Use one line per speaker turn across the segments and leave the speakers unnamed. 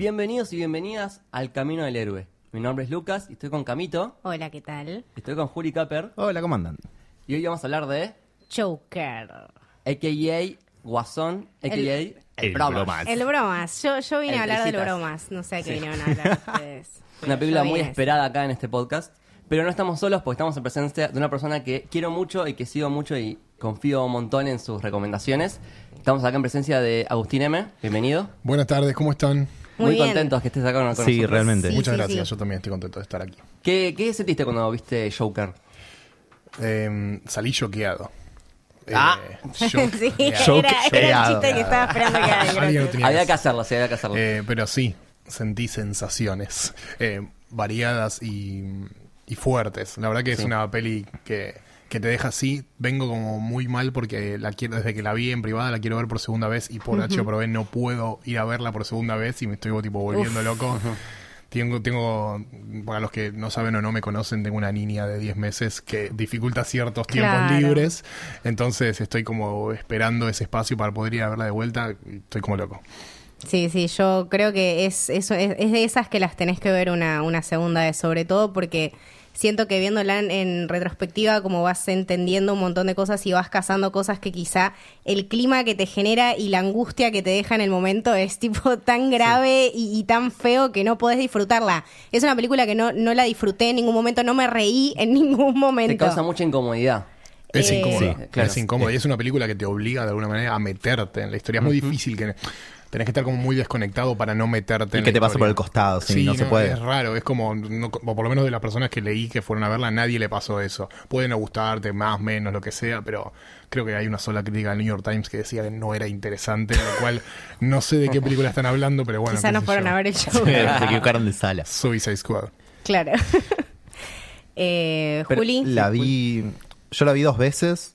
Bienvenidos y bienvenidas al Camino del Héroe. Mi nombre es Lucas y estoy con Camito,
Hola, ¿qué tal?
estoy con Juli Capper
Hola, ¿cómo andan?
y hoy vamos a hablar de
Joker.
AKA Guasón, AKA El,
El
Bromas.
Bromas.
El bromas. Yo, yo vine
El
a hablar del bromas. No sé a qué
Sí.
vinieron a hablar ustedes.
Una película muy esperada acá en este podcast. Pero no estamos solos porque estamos en presencia de una persona que quiero mucho y que sigo mucho y confío un montón en sus recomendaciones. Estamos acá en presencia de Agustín M. Bienvenido.
Buenas tardes, ¿cómo están?
Muy
contentos que estés acá con, con
Sí,
nosotros.
realmente.
Sí,
Muchas
sí,
gracias,
sí.
yo también estoy contento de estar aquí.
¿Qué, ¿Qué sentiste cuando viste Joker?
Eh, salí choqueado. Eh,
Ah.
Sí,
choqueado.
era, era el chiste que estaba esperando que
Había
que
que hacerlo, sí, había que hacerlo.
Eh, pero sí, sentí sensaciones eh, variadas y, y fuertes. La verdad que
Sí.
es una peli que, que te deja así. Vengo como muy mal porque la quiero desde que la vi en privada, la quiero ver por segunda vez y por H por B no puedo ir a verla por segunda vez y me estoy tipo volviendo loco. Tengo, tengo, para los que no saben o no me conocen, tengo una niña de 10 meses que dificulta ciertos tiempos
Claro.
libres. Entonces estoy como esperando ese espacio para poder ir a verla de vuelta. y Estoy como loco.
Sí, sí, yo creo que es, eso, es, es de esas que las tenés que ver una, una segunda vez, sobre todo porque siento que viéndola en, en retrospectiva, como vas entendiendo un montón de cosas y vas cazando cosas que quizá el clima que te genera y la angustia que te deja en el momento es tipo tan grave y, y tan feo que no podés disfrutarla. Es una película que no, no la disfruté en ningún momento, no me reí en ningún momento.
Te causa mucha incomodidad.
Es
Eh,
incómodo.
Sí, claro.
Es incómodo. Y es una película que te obliga de alguna manera a meterte en la historia. Es muy difícil que. Tenés que estar como muy desconectado para no meterte
Y
en
que
la
te pasa por
historia.
el costado, sí, no se puede.
Es raro, es como, no- o por lo menos de las personas que leí que fueron a verla, nadie le pasó eso. Puede no gustarte, más, menos, lo que sea, pero creo que hay una sola crítica del New York Times que decía que no era interesante, lo cual no sé de qué película están hablando, pero bueno.
quizá no fueron
yo.
a ver el show.
Se equivocaron de sala.
Suicide Squad.
Claro. eh, Juli.
La vi. Yo la vi dos veces.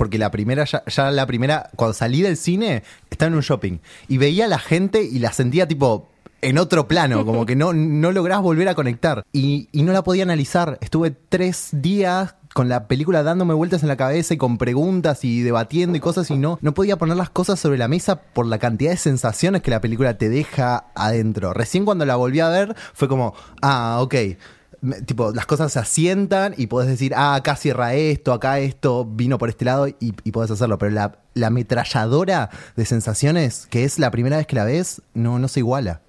Porque la primera, ya, ya la primera, cuando salí del cine, estaba en un shopping. Y veía a la gente y la sentía tipo en otro plano, como que no, no lográs volver a conectar. Y, y no la podía analizar. Estuve tres días con la película dándome vueltas en la cabeza y con preguntas y debatiendo y cosas y no, no podía poner las cosas sobre la mesa por la cantidad de sensaciones que la película te deja adentro. Recién cuando la volví a ver fue como, ah, ok. Tipo, las cosas se asientan y podés decir, ah, acá cierra esto, acá esto vino por este lado y, y podés hacerlo. Pero la, la ametralladora de sensaciones, que es la primera vez que la ves, no, no se iguala.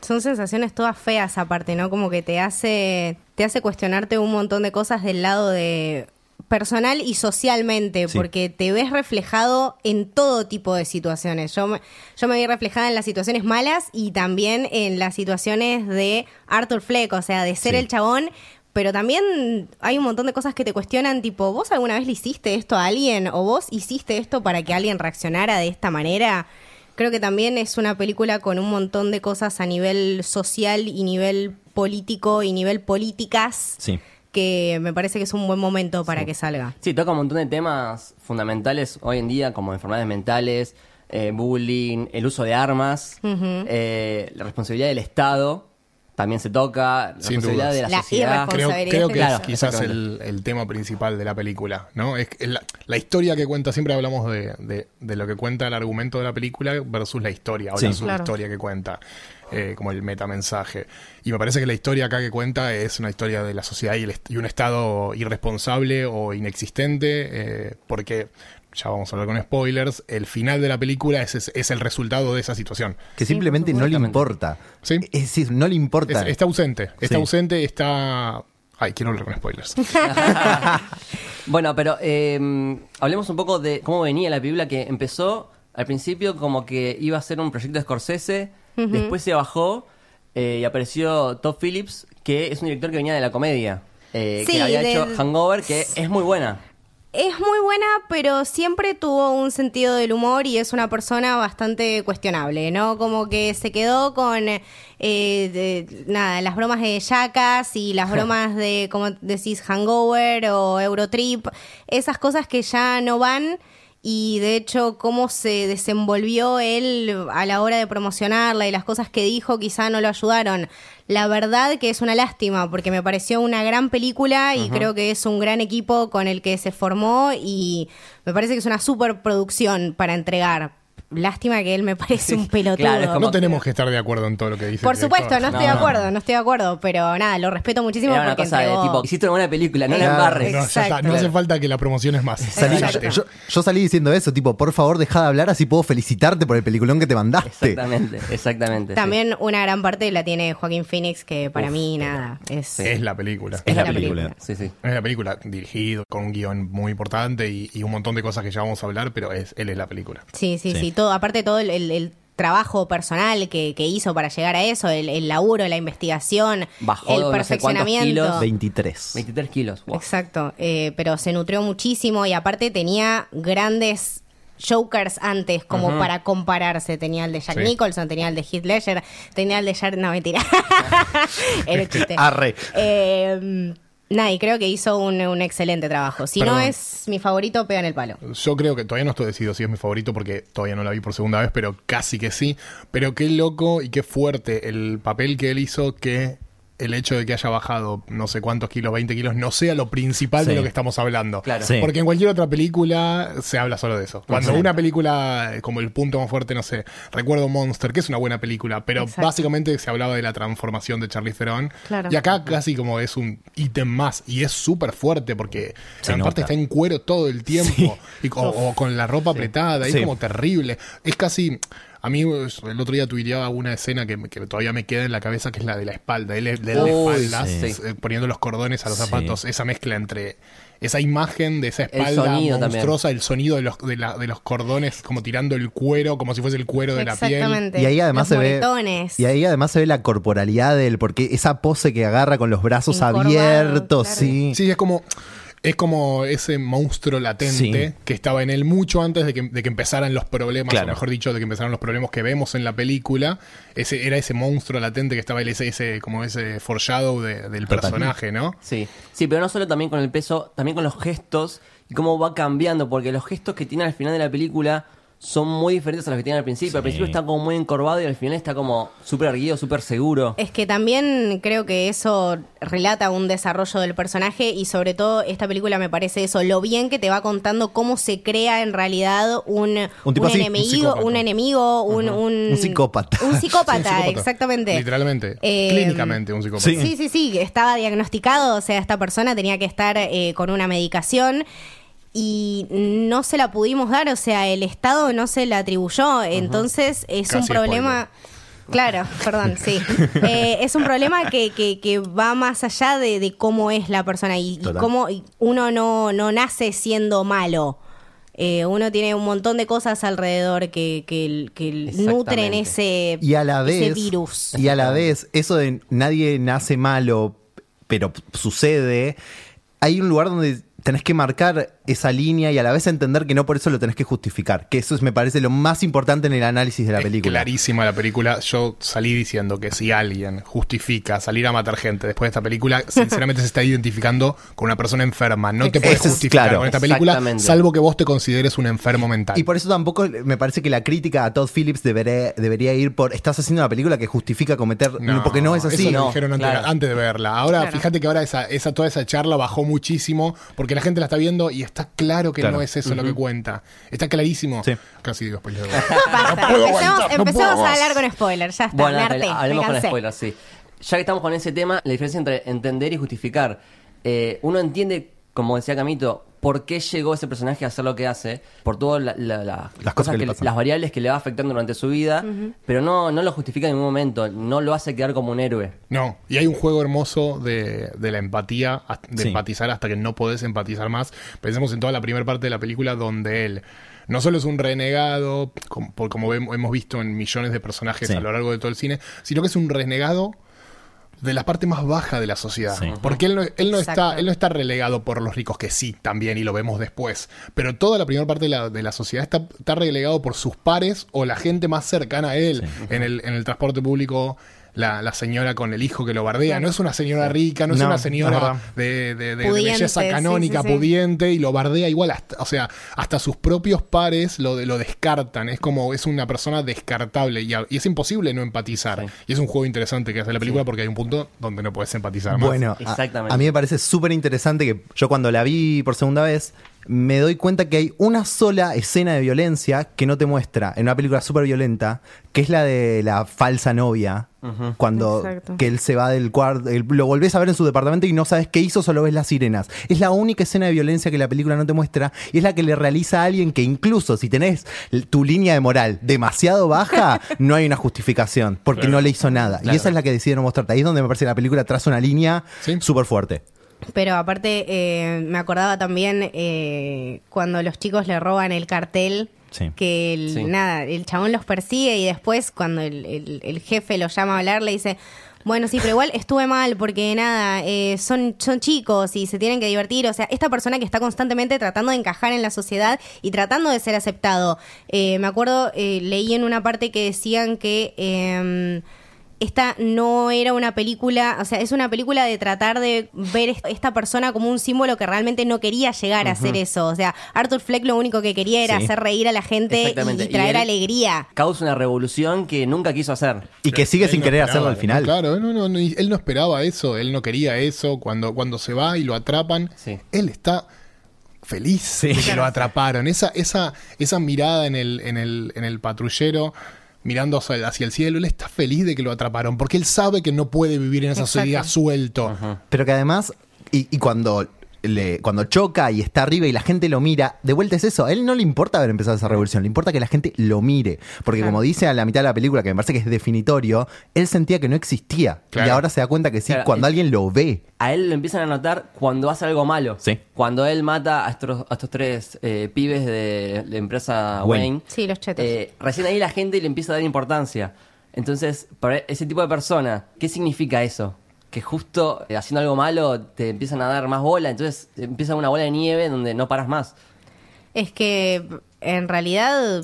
Son sensaciones todas feas aparte, ¿no? Como que te hace, te hace cuestionarte un montón de cosas del lado de personal y socialmente,
Sí.
porque te ves reflejado en todo tipo de situaciones. Yo me, yo me vi reflejada en las situaciones malas y también en las situaciones de Arthur Fleck, o sea, de ser
Sí.
el chabón, pero también hay un montón de cosas que te cuestionan, tipo, ¿vos alguna vez le hiciste esto a alguien? ¿O vos hiciste esto para que alguien reaccionara de esta manera? Creo que también es una película con un montón de cosas a nivel social y nivel político y nivel políticas
Sí.
Que me parece que es un buen momento para que salga.
Sí, toca un montón de temas fundamentales hoy en día, como enfermedades mentales, eh, bullying, el uso de armas, eh, la responsabilidad del Estado, también se toca, la
Sin
responsabilidad
dudas.
de la,
La
sociedad.
Creo, que
Claro,
es quizás el, el tema principal de la película, ¿no? Es, es la, la historia que cuenta, siempre hablamos de, de- de lo que cuenta el argumento de la película versus la historia, o
Sí.
la
Claro.
historia que cuenta, eh, como el metamensaje. Y me parece que la historia acá que cuenta es una historia de la sociedad y, el est- y un estado irresponsable o inexistente, eh, porque, ya vamos a hablar con spoilers, el final de la película es, es, es el resultado de esa situación.
Que simplemente no le importa.
Sí.
Es decir, no le importa.
Es- está ausente, está
Sí.
ausente, está... Ay, quiero hablar con spoilers.
Bueno, pero eh, hablemos un poco de cómo venía la película que empezó al principio como que iba a ser un proyecto de Scorsese, después se bajó eh, y apareció Todd Phillips, que es un director que venía de la comedia, eh,
Sí,
que había
del-
hecho Hangover, que es muy buena.
Es muy buena, pero siempre tuvo un sentido del humor y es una persona bastante cuestionable, ¿no? Como que se quedó con, eh, de- nada, las bromas de Jackass y las bromas de, como decís, Hangover o Eurotrip, esas cosas que ya no van y de hecho cómo se desenvolvió él a la hora de promocionarla y las cosas que dijo quizá no lo ayudaron. La verdad que es una lástima porque me pareció una gran película y creo que es un gran equipo con el que se formó y me parece que es una super producción para entregar. Lástima que él me parece un pelotudo.
Claro, es como-
No tenemos que estar de acuerdo en todo lo que dice.
Por
el director.
supuesto, no estoy
No,
de
no.
acuerdo, no estoy de acuerdo, pero nada, lo respeto muchísimo
Era una
porque
cosa de
entregó-
tipo, hiciste una buena película, no la
Claro.
embarres.
No, ya está.
Exacto.
No hace falta que la promociones más.
Salí-
Exacto.
yo, yo salí diciendo eso, tipo, por favor, deja de hablar, así puedo felicitarte por el peliculón que te mandaste.
Exactamente, exactamente. sí.
También una gran parte la tiene Joaquín Phoenix, que para mí nada, es...
Es la película.
Es la
la
película.
Sí, sí.
Es la película dirigido con un guion muy importante y, y un montón de cosas que ya vamos a hablar, pero es, él es la película.
Sí, sí,
Sí.
sí, todo, aparte todo el, el- el trabajo personal que, que hizo para llegar a eso, el, el laburo, la investigación,
Bajó
el
no sé
perfeccionamiento.
kilos.
23.
23 kilos. wow.
Exacto, eh, pero se nutrió muchísimo y aparte tenía grandes Jokers antes como para compararse. Tenía el de Jack
Sí.
Nicholson, tenía el de Heath Ledger, tenía el de Jared... No, mentira. Era chiste.
Arre.
Eh, nada, y creo que hizo un, un excelente trabajo. Si no es mi favorito, pega en el palo.
Yo creo que todavía no estoy decidido si es mi favorito porque todavía no la vi por segunda vez, pero casi que sí. Pero qué loco y qué fuerte el papel que él hizo que el hecho de que haya bajado no sé cuántos kilos, 20 kilos, no sea lo principal de lo que estamos hablando.
Claro.
Sí.
Porque en cualquier otra película se habla solo de eso. Cuando una película, como el punto más fuerte, no sé, recuerdo Monster, que es una buena película, pero
Exacto.
básicamente se hablaba de la transformación de Charlize Theron.
Claro.
Y acá casi como es un ítem más. Y es súper fuerte porque
Se
en parte está en cuero todo el tiempo. Y co- o, con la ropa apretada. Es
Sí.
como terrible. Es casi. A mí el otro día tuiteaba una escena que, todavía me queda en la cabeza, que es la de la espalda. Él de, espaldas,
sí.
eh, poniendo los cordones a los
Sí.
zapatos. Esa mezcla entre esa imagen de esa
El
espalda
también.
monstruosa, el sonido de los, de, la- de los cordones como tirando el cuero, como si fuese el cuero de la piel.
Exactamente.
Y ahí además
Los
se ve. Y ahí además se ve la corporalidad de él, porque esa pose que agarra con los brazos
Encorvado,
abiertos,
claro.
sí.
Sí, es como. Es como ese monstruo latente
Sí.
que estaba en él mucho antes de que, de que empezaran los problemas,
Claro.
o mejor dicho, de que empezaran los problemas que vemos en la película. Ese, era ese monstruo latente que estaba él, ese, ese, como ese foreshadow de- del
Total.
personaje, ¿no?
Sí, sí, pero no solo también con el peso, también con los gestos y cómo va cambiando, porque los gestos que tiene al final de la película son muy diferentes a los que tiene al principio. Al principio está como muy encorvado y al final está como súper erguido, súper seguro.
Es que también creo que eso relata un desarrollo del personaje y sobre todo esta película me parece eso, lo bien que te va contando cómo se crea en realidad un,
Un tipo así, un
enemigo, un enemigo, un, un,
Un psicópata.
Un psicópata,
Sí, un psicópata.
exactamente.
Literalmente.
Eh,
clínicamente un psicópata.
Sí.
Sí, sí, sí, estaba diagnosticado, o sea, esta persona tenía que estar eh, con una medicación y no se la pudimos dar, o sea, el Estado no se la atribuyó, entonces es un problema... Claro, perdón, sí. Eh, es un problema que, que, que va más allá de, de cómo es la persona y, cómo uno no, no nace siendo malo. Eh, uno tiene un montón de cosas alrededor que, que, que nutren ese,
Y a la
ese
vez.
virus.
Y a la vez, eso de nadie nace malo, pero sucede. Hay un lugar donde tenés que marcar esa línea y a la vez entender que no por eso lo tenés que justificar. Que eso es, me parece, lo más importante en el análisis de la
Es
película.
clarísima la película. Yo salí diciendo que si alguien justifica salir a matar gente después de esta película, sinceramente se está identificando con una persona enferma. No te puedes
es
justificar
claro.
con esta película, salvo que vos te consideres un enfermo mental.
Y por eso tampoco me parece que la crítica a Todd Phillips debería, debería ir por estás haciendo una película que justifica cometer porque no es así.
Eso lo
No,
dijeron antes,
claro.
antes de verla. Ahora,
Claro.
fíjate que ahora esa, esa, toda esa charla bajó muchísimo porque la gente la está viendo y está claro que
Claro.
no es eso lo que cuenta. Está clarísimo.
Sí.
Casi digo spoiler.
Basta,
puedo
empecemos,
aguantar, no
empecemos
puedo
a hablar con spoilers, ya está,
Bueno, hablemos con spoilers, sí. Ya que estamos con ese tema, la diferencia entre entender y justificar. Eh, uno entiende, como decía Camito, por qué llegó ese personaje a hacer lo que hace, por todas la- la- la-
Las cosas que le
las variables que le va afectando durante su vida, pero no, no lo justifica en ningún momento, no lo hace quedar como un héroe.
No, y hay un juego hermoso de, de la empatía, de
Sí.
empatizar hasta que no podés empatizar más. Pensemos en toda la primera parte de la película donde él no solo es un renegado, como, por- como vemos- hemos visto en millones de personajes
Sí.
a lo largo de todo el cine, sino que es un renegado de la parte más baja de la sociedad.
Sí.
Porque él no, él no está, él no está relegado por los ricos, que sí, también, y lo vemos después. Pero toda la primera parte de la, de la sociedad está, está relegado por sus pares o la gente más cercana a él. En, el, en el transporte público, la, la señora con el hijo que lo bardea. No es una señora rica, no es una señora de, de- belleza canónica,
sí, sí.
pudiente, y lo bardea igual. Hasta, o sea, hasta sus propios pares lo, lo descartan. Es como, es una persona descartable. Y, a- y es imposible no empatizar.
Sí.
Y es un juego interesante que hace la película porque hay un punto donde no puedes empatizar más.
Bueno, a-
Exactamente.
A, mí me parece súper interesante que yo cuando la vi por segunda vez, me doy cuenta que hay una sola escena de violencia que no te muestra en una película súper violenta, que es la de la falsa novia. Cuando
Exacto.
que él se va del cuarto, lo volvés a ver en su departamento y no sabes qué hizo, solo ves las sirenas. Es la única escena de violencia que la película no te muestra y es la que le realiza a alguien que incluso si tenés tu línea de moral demasiado baja, no hay una justificación, porque no le hizo nada. Y esa es la que decidieron mostrarte. Ahí es donde me parece que la película traza una línea
Sí.
súper fuerte.
Pero aparte, eh, me acordaba también eh, cuando los chicos le roban el cartel.
Sí.
Que el,
Sí.
nada, el chabón los persigue y después cuando el, el- el jefe lo llama a hablar le dice, bueno, sí, pero igual estuve mal porque nada, eh, son, son chicos y se tienen que divertir. O sea, esta persona que está constantemente tratando de encajar en la sociedad y tratando de ser aceptado. Eh, me acuerdo, eh, leí en una parte que decían que... esta no era una película, o sea, es una película de tratar de ver est- esta persona como un símbolo que realmente no quería llegar a hacer eso. O sea, Arthur Fleck lo único que quería era
Sí.
hacer reír a la gente y, traer
Y
alegría.
Causa una revolución que nunca quiso hacer.
Y que sigue
Él
sin
no
querer
esperaba,
hacerlo al final.
Claro, él no, no, no, él no esperaba eso, él no quería eso. Cuando, cuando se va y lo atrapan,
Sí.
él está feliz de que lo atraparon. Esa, esa, esa mirada en el, en el, en el patrullero mirando hacia el cielo, él está feliz de que lo atraparon, porque él sabe que no puede vivir en esa
Exacto.
sociedad suelto.
Pero que además, y, y cuando le, cuando choca y está arriba y la gente lo mira, de vuelta es eso, a él no le importa haber empezado esa revolución, le importa que la gente lo mire. Porque
Claro.
como dice a la mitad de la película, que me parece que es definitorio, él sentía que no existía.
Claro.
Y ahora se da cuenta que sí,
Claro,
cuando alguien lo ve.
A él lo empiezan a notar cuando hace algo malo.
Sí.
Cuando él mata a estos, a estos tres eh, pibes de la empresa
Wayne.
Wayne.
Sí, los chetos.
eh, recién ahí la gente le empieza a dar importancia. Entonces, para ese tipo de persona, ¿qué significa eso? Que justo eh, haciendo algo malo te empiezan a dar más bola, entonces empieza una bola de nieve donde no paras más.
Es que en realidad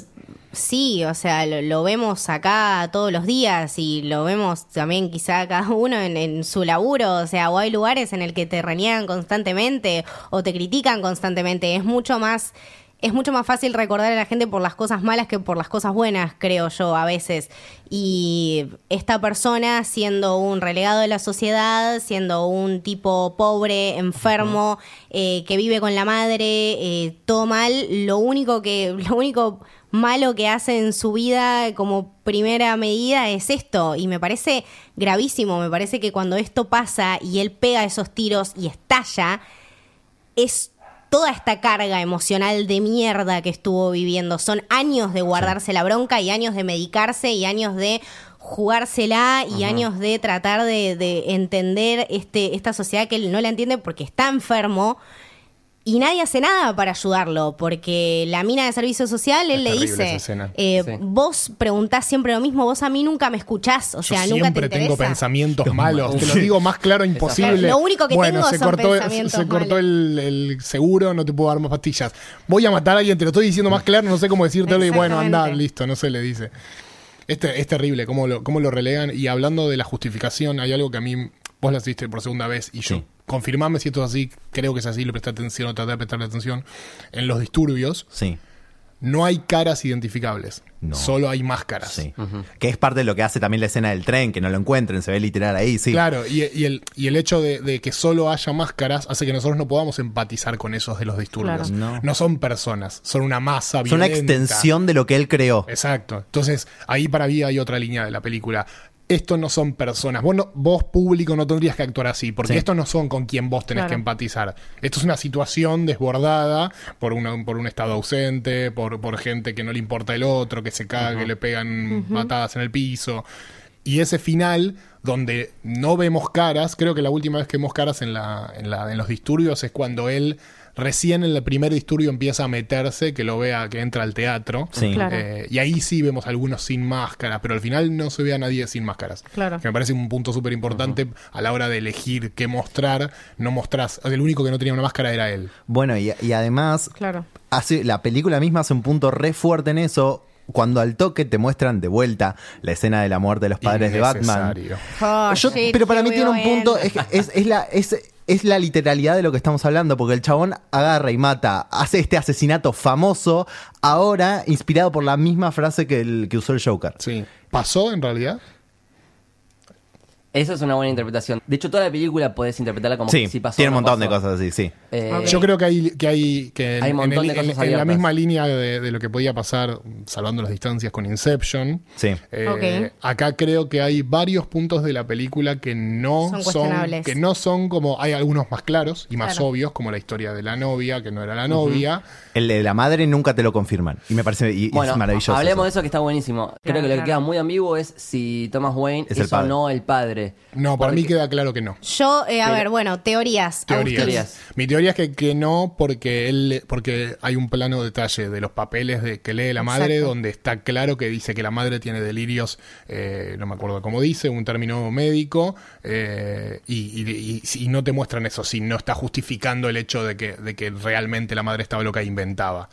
sí, o sea, lo, vemos acá todos los días y lo vemos también quizá cada uno en, en su laburo, o sea, o hay lugares en el que te reniegan constantemente o te critican constantemente, es mucho más es mucho más fácil recordar a la gente por las cosas malas que por las cosas buenas, creo yo, a veces. Y esta persona, siendo un relegado de la sociedad, siendo un tipo pobre, enfermo, eh, que vive con la madre, eh, todo mal, lo único que, lo único malo que hace en su vida como primera medida es esto. Y me parece gravísimo, me parece que cuando esto pasa y él pega esos tiros y estalla, es toda esta carga emocional de mierda que estuvo viviendo. Son años de guardarse la bronca y años de medicarse y años de jugársela y años de tratar de, de entender este, esta sociedad que él no la entiende porque está enfermo. Y nadie hace nada para ayudarlo, porque la mina de servicio social, él
Es
le dice, eh,
Sí.
vos preguntás siempre lo mismo, vos a mí nunca me escuchás, o sea,
Yo
nunca te
siempre tengo pensamientos malos. Te lo digo más claro imposible.
Lo único que
bueno,
tengo
se
son
cortó,
pensamientos
se cortó
malos.
el, el seguro, no te puedo dar más pastillas. Voy a matar a alguien, te lo estoy diciendo más claro, no sé cómo decírtelo y bueno, anda, listo, no se le dice. Este, es terrible cómo lo, cómo lo relegan. Y hablando de la justificación, hay algo que a mí, vos la viste por segunda vez y yo,
Sí.
Confirmame si esto es así, creo que es así, le presté atención o traté de prestarle atención. En los disturbios,
Sí.
no hay caras identificables,
No.
solo hay máscaras.
Sí. Que es parte de lo que hace también la escena del tren, que no lo encuentren, se ve literal ahí, sí.
Claro, y, y el, y el hecho de, de que solo haya máscaras hace que nosotros no podamos empatizar con esos de los disturbios.
Claro. No.
No. son personas, son una masa
Es una extensión de lo que él creó.
Exacto. Entonces, ahí para mí hay otra línea de la película. Estos no son personas. Vos, no- vos público, no tendrías que actuar así, porque
Sí.
estos no son con quien vos tenés
Claro.
que empatizar. Esto es una situación desbordada por, una, por un Estado ausente, por, por gente que no le importa el otro, que se caga, que le pegan patadas en el piso. Y ese final, donde no vemos caras, creo que la última vez que vemos caras en, la, en, la, en los disturbios es cuando él recién en el primer disturbio empieza a meterse, que lo vea que entra al teatro.
Sí.
Claro.
Eh, y ahí sí vemos algunos sin máscara, pero al final no se ve a nadie sin máscaras.
Claro.
Que me parece un punto súper importante a la hora de elegir qué mostrar. No mostrás. El único que no tenía una máscara era él.
Bueno, y, y además,
Claro.
hace, la película misma hace un punto re fuerte en eso. Cuando al toque te muestran de vuelta la escena de la muerte de los padres de Batman.
Oh,
Yo-
shit,
pero para mí tiene un punto, es, es, es la, es, es la literalidad de lo que estamos hablando, porque el chabón agarra y mata, hace este asesinato famoso, ahora inspirado por la misma frase que, el, que usó el Joker.
Sí. ¿Pasó en realidad?
Eso es una buena interpretación. De hecho, toda la película puedes interpretarla como
Sí,
que sí pasó.
tiene un
no
montón de cosas así, sí.
Eh.
Yo creo que hay que hay que en,
Hay un montón
en el-
de cosas
en- en la misma línea de, de lo que podía pasar salvando las distancias con Inception.
Sí.
eh. Acá creo que hay varios puntos de la película que no
Son
que no son como hay algunos más claros y más
Claro.
obvios como la historia de la novia que no era la novia.
El de la madre nunca te lo confirman. Y me parece y-
Bueno,
es maravilloso.
hablemos de
eso.
que está buenísimo. Creo
Claro,
que lo que
claro.
queda muy ambiguo es si Thomas Wayne
Es el
o no el padre.
No, para mí queda claro que no.
Yo, eh, a
Pero-
ver, bueno, teorías.
Teorías.
Teorías.
Mi teoría es que, que no, porque él, porque hay un plano detalle de los papeles de que lee la madre,
Exacto.
donde está claro que dice que la madre tiene delirios, eh, no me acuerdo cómo dice, un término médico, eh, y, y- y- y no te muestran eso, si no está justificando el hecho de que, de que realmente la madre estaba loca e inventaba.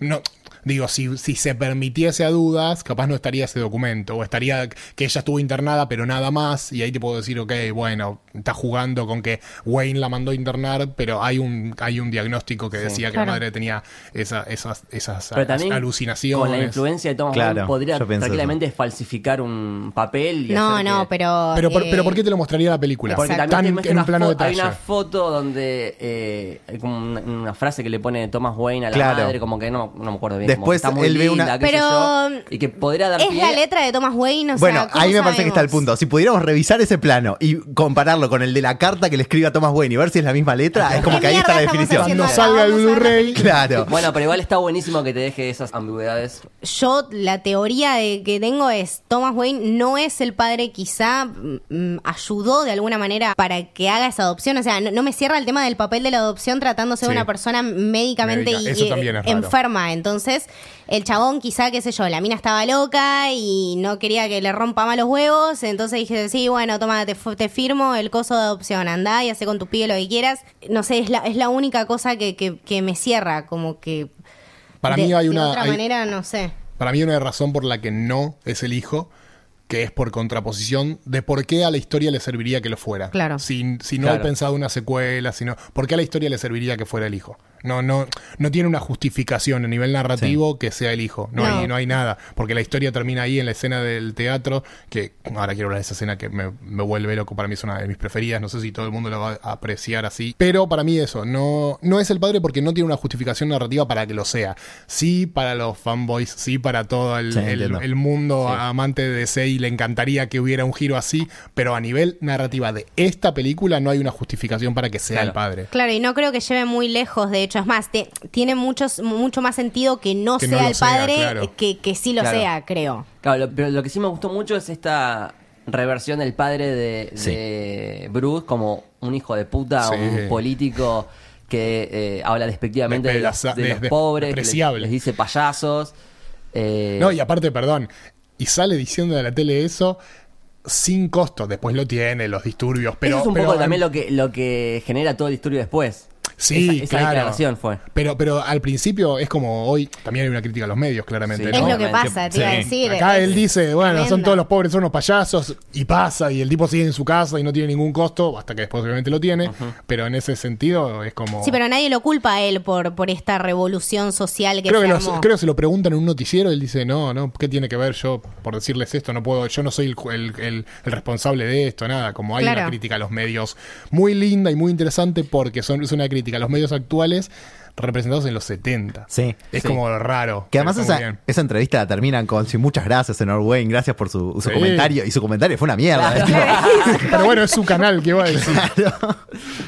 No. Digo, si, si se permitiese a dudas, capaz no estaría ese documento, o estaría que ella estuvo internada, pero nada más, y ahí te puedo decir, ok, bueno, está jugando con que Wayne la mandó a internar, pero hay un, hay un diagnóstico que decía que
Claro.
la madre tenía esa- esas, esas
Pero también
alucinaciones.
con la influencia de Thomas
Claro,
Wayne podría tranquilamente falsificar un papel. Y
No,
hacer
no,
que-
pero.
Pero, por,
eh,
pero ¿por qué te lo mostraría la película?
Porque
Exacto.
también
Tan en un plano detalle.
Hay una foto donde eh, hay como una, una frase que le pone Thomas Wayne a la
Claro.
madre, como que no, no me acuerdo bien. Como
Después
que está muy
él ve una-
linda, qué sé
Pero,
yo, y que podría dar
Es
pie
la letra de Thomas Wayne, o
bueno,
sea, ¿cómo
ahí me parece que está el
sabemos?
punto. Si pudiéramos revisar ese plano y compararlo con el de la carta que le escribe a Thomas Wayne y ver si es la misma letra, es como
¿Qué
que ahí está la
mierda estamos
definición.
haciendo
Cuando
acá?
salga el
Vamos a ver la
Blu-ray.
Claro.
Bueno, pero igual está buenísimo que te deje esas ambigüedades.
Yo, la teoría de que tengo es, Thomas Wayne no es el padre, quizá mm, mm, ayudó de alguna manera para que haga esa adopción. O sea, no, no me cierra el tema del papel de la adopción tratándose de
Sí.
una persona médicamente
Médica.
y-
Eso también es raro.
enferma. Entonces, el chabón quizá, qué sé yo, la mina estaba loca y no quería que le rompa más los huevos. Entonces dije, sí, bueno, toma, te, firmo el coso de adopción, andá y hace con tu pibe lo que quieras. No sé, es la, es la única cosa que, que, que me cierra, como que...
Para
de-
mí hay
de
una.
otra
hay-
manera, no sé.
Para mí hay una razón por la que no es el hijo, que es por contraposición de por qué a la historia le serviría que lo fuera.
Claro.
Si, si no
Claro.
he pensado una secuela, sino ¿por qué a la historia le serviría que fuera el hijo? No, no, no tiene una justificación a nivel narrativo que sea el hijo. No,
No.
Hay, no hay nada. Porque la historia termina ahí en la escena del teatro, que ahora quiero hablar de esa escena que me, me vuelve loco. Para mí es una de mis preferidas. No sé si todo el mundo lo va a apreciar así. Pero para mí eso, no, no es el padre porque no tiene una justificación narrativa para que lo sea. Sí para los fanboys, sí para todo el,
Sí,
el-
entiendo.
el mundo
Sí.
amante de DC y le encantaría que hubiera un giro así. Pero a nivel narrativa de esta película no hay una justificación para que sea
Claro.
el padre.
Claro, y no creo que lleve muy lejos, de hecho, es más, te- tiene muchos, mucho más sentido que no
Que
sea el
sea,
padre
claro.
que, que sí lo
Claro.
sea, creo.
Claro, lo- pero lo que sí me gustó mucho es esta reversión del padre de,
Sí.
de Bruce como un hijo de puta,
Sí.
un político que eh, habla despectivamente de, de los pobres, que les, dice payasos. eh,
No, y aparte, perdón, y sale diciendo de la tele eso sin costo. Después lo tiene, los disturbios, pero.
eso es un
pero
poco también lo que, lo que genera todo el disturbio después.
Sí,
esa, esa
claro.
declaración fue.
Pero, pero al principio es como hoy, también hay una crítica a los medios, claramente.
Sí.
Es lo que pasa, te iba a
Sí.
decir.
Acá él dice, bueno, son todos los pobres, son unos payasos, y pasa, y el tipo sigue en su casa y no tiene ningún costo, hasta que después obviamente lo tiene, pero en ese sentido es como...
Sí, pero nadie lo culpa a él por, por esta revolución social que
Creo
se
que, los- creo que se lo preguntan en un noticiero y él dice, no, no, ¿qué tiene que ver yo por decirles esto? No puedo, yo no soy el, el- el- el responsable de esto, nada. Como hay
Claro.
una crítica a los medios muy linda y muy interesante porque son, es una crítica los medios actuales representados en los 70.
Sí.
Es
Sí.
como raro.
Que además esa, esa entrevista la terminan con sí, muchas gracias, señor Wayne, gracias por su, su
Sí.
comentario. Y su comentario fue una mierda.
Claro.
Pero bueno, es su canal, ¿qué va a decir?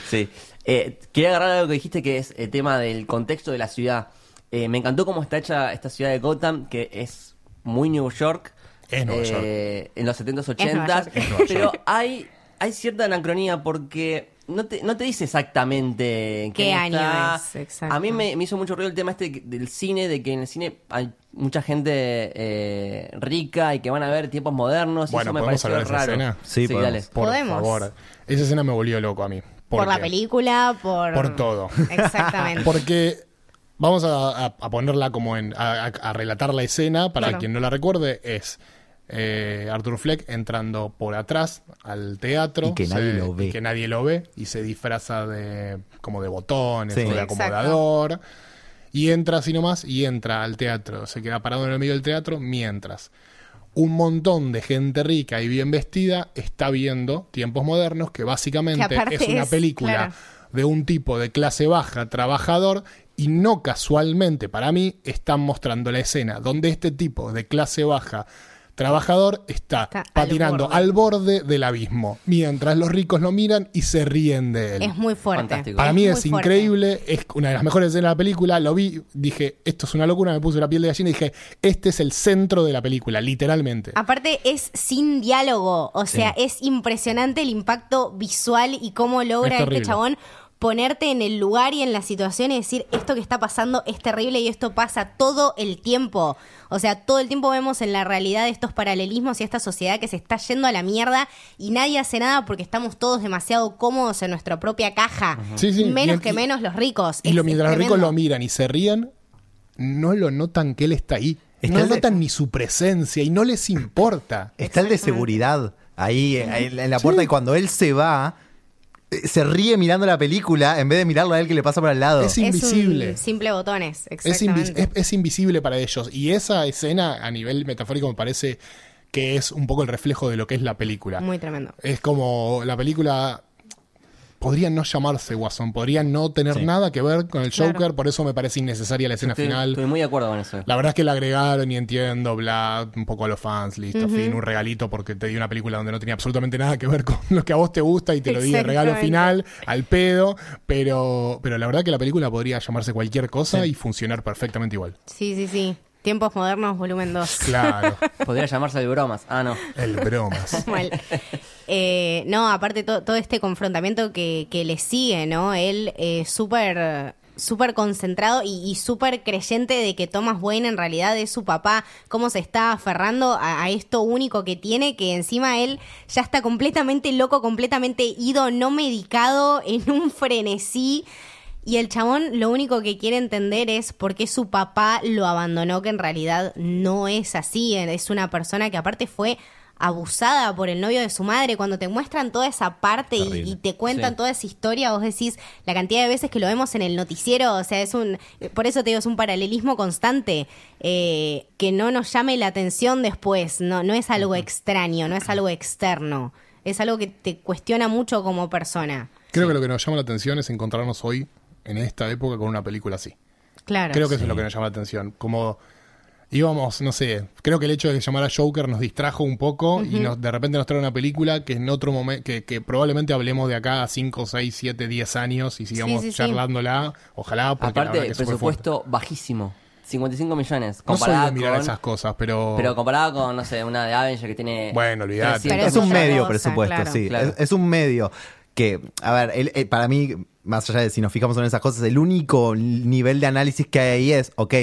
Sí. Eh, quería agarrar algo que dijiste que es el tema del contexto de la ciudad. Eh, me encantó cómo está hecha esta ciudad de Gotham, que es muy New York.
Es Nueva
eh, En los 70s,
Es Nueva
80s.
York.
Es Nueva
Pero
York.
hay, hay cierta anacronía porque no te, no te dice exactamente en
¿Qué año
está.
es? Exacto.
A mí me, me hizo mucho ruido el tema este del cine, de que en el cine hay mucha gente eh, rica y que van a ver tiempos modernos. y
Bueno,
eso me
¿podemos
pareció
hablar de esa
raro.
escena?
Sí, podemos.
dale.
Por
Podemos.
favor. Esa escena me volvió loco a mí.
por la película, por...
Por todo.
Exactamente.
Porque vamos a, a- a ponerla como en. A, a- a relatar la escena. Para
Claro.
quien no la recuerde, es. Eh, Arthur Fleck entrando por atrás al teatro
Y que nadie lo ve.
y que nadie lo ve y se disfraza de como de botones
Sí.
o de
Exacto.
acomodador y entra así nomás y entra al teatro se queda parado en el medio del teatro mientras un montón de gente rica y bien vestida está viendo tiempos modernos que básicamente
Que
es una
es,
película
claro.
de un tipo de clase baja, trabajador, y no casualmente para mí están mostrando la escena donde este tipo de clase baja, trabajador, está,
Está al
patinando
borde.
al borde del abismo, mientras los ricos lo miran y se ríen de él.
Es muy fuerte.
Fantástico.
Para mí es
fuerte.
increíble, es una de las mejores escenas de la película, lo vi, dije, esto es una locura, me puse la piel de gallina y dije, este es el centro de la película, literalmente.
Aparte es sin diálogo, o sea, es impresionante el impacto visual y cómo logra
Es
este chabón ponerte en el lugar y en la situación y decir esto que está pasando es terrible y esto pasa todo el tiempo. O sea, todo el tiempo vemos en la realidad estos paralelismos y esta sociedad que se está yendo a la mierda y nadie hace nada porque estamos todos demasiado cómodos en nuestra propia caja.
Sí, sí,
Menos
y-
que menos los ricos.
Y lo, mientras los ricos lo miran y se ríen, no lo notan que él está ahí.
Está
no
de-
notan ni su presencia y no les importa.
Está el de seguridad ahí en en la puerta y cuando él se va, se ríe mirando la película en vez de mirarlo a él que le pasa por al lado.
Es
Es un
invisible.
simple botones,
Es, invi-
exactamente.
es- es invisible para ellos. Y esa escena, a nivel metafórico, me parece que es un poco el reflejo de lo que es la película.
Muy tremendo.
Es como la película. Podría no llamarse Guasón, podría no tener
Sí.
nada que ver con el Joker,
Claro.
por eso me parece innecesaria la escena
Estoy,
final.
estoy muy de acuerdo con eso.
La verdad es que la agregaron y entiendo, bla, un poco a los fans, listo, fin, un regalito porque te di una película donde no tenía absolutamente nada que ver con lo que a vos te gusta y te lo di de regalo final, al pedo, pero, pero la verdad que la película podría llamarse cualquier cosa y funcionar perfectamente igual.
Sí, sí, sí. Tiempos modernos, volumen 2.
Claro,
Podría llamarse el bromas. Ah, no.
el bromas.
Mal. Eh, no, aparte to- todo este confrontamiento que, que le sigue, ¿no? Él eh, súper súper concentrado y, y súper creyente de que Thomas Wayne en realidad es su papá, cómo se está aferrando a, a esto único que tiene, que encima él ya está completamente loco, completamente ido, no medicado, en un frenesí. Y el chabón lo único que quiere entender es por qué su papá lo abandonó, que en realidad no es así. Es una persona que aparte fue abusada por el novio de su madre. Cuando te muestran toda esa parte y, te cuentan
Sí.
toda esa historia, vos decís la cantidad de veces que lo vemos en el noticiero. O sea, es un. Por eso te digo, es un paralelismo constante. eh, que no nos llame la atención después. No, no es algo extraño, no es algo externo. Es algo que te cuestiona mucho como persona.
Creo que lo que nos llama la atención es encontrarnos hoy, en esta época, con una película así.
Claro.
Creo que eso es lo que nos llama la atención. Como íbamos, no sé, creo que el hecho de llamar a Joker nos distrajo un poco y nos, de repente nos trae una película que en otro momento, que, que probablemente hablemos de acá a 5, 6, 7, 10 años y sigamos
Sí, sí, sí.
charlándola. Ojalá, porque la
Aparte,
que súper
presupuesto bajísimo. 55 millones.
fuerte. No soy de mirar
con,
esas cosas, pero...
Pero comparado con, no sé, una de Avenger que tiene.
Bueno, olvidate.
300
Pero
es un medio
cosa,
presupuesto,
claro.
sí.
Claro.
Es, es un medio que, a ver, el- el- para mí, más allá de si nos fijamos en esas cosas, el único nivel de análisis que hay ahí es, ok,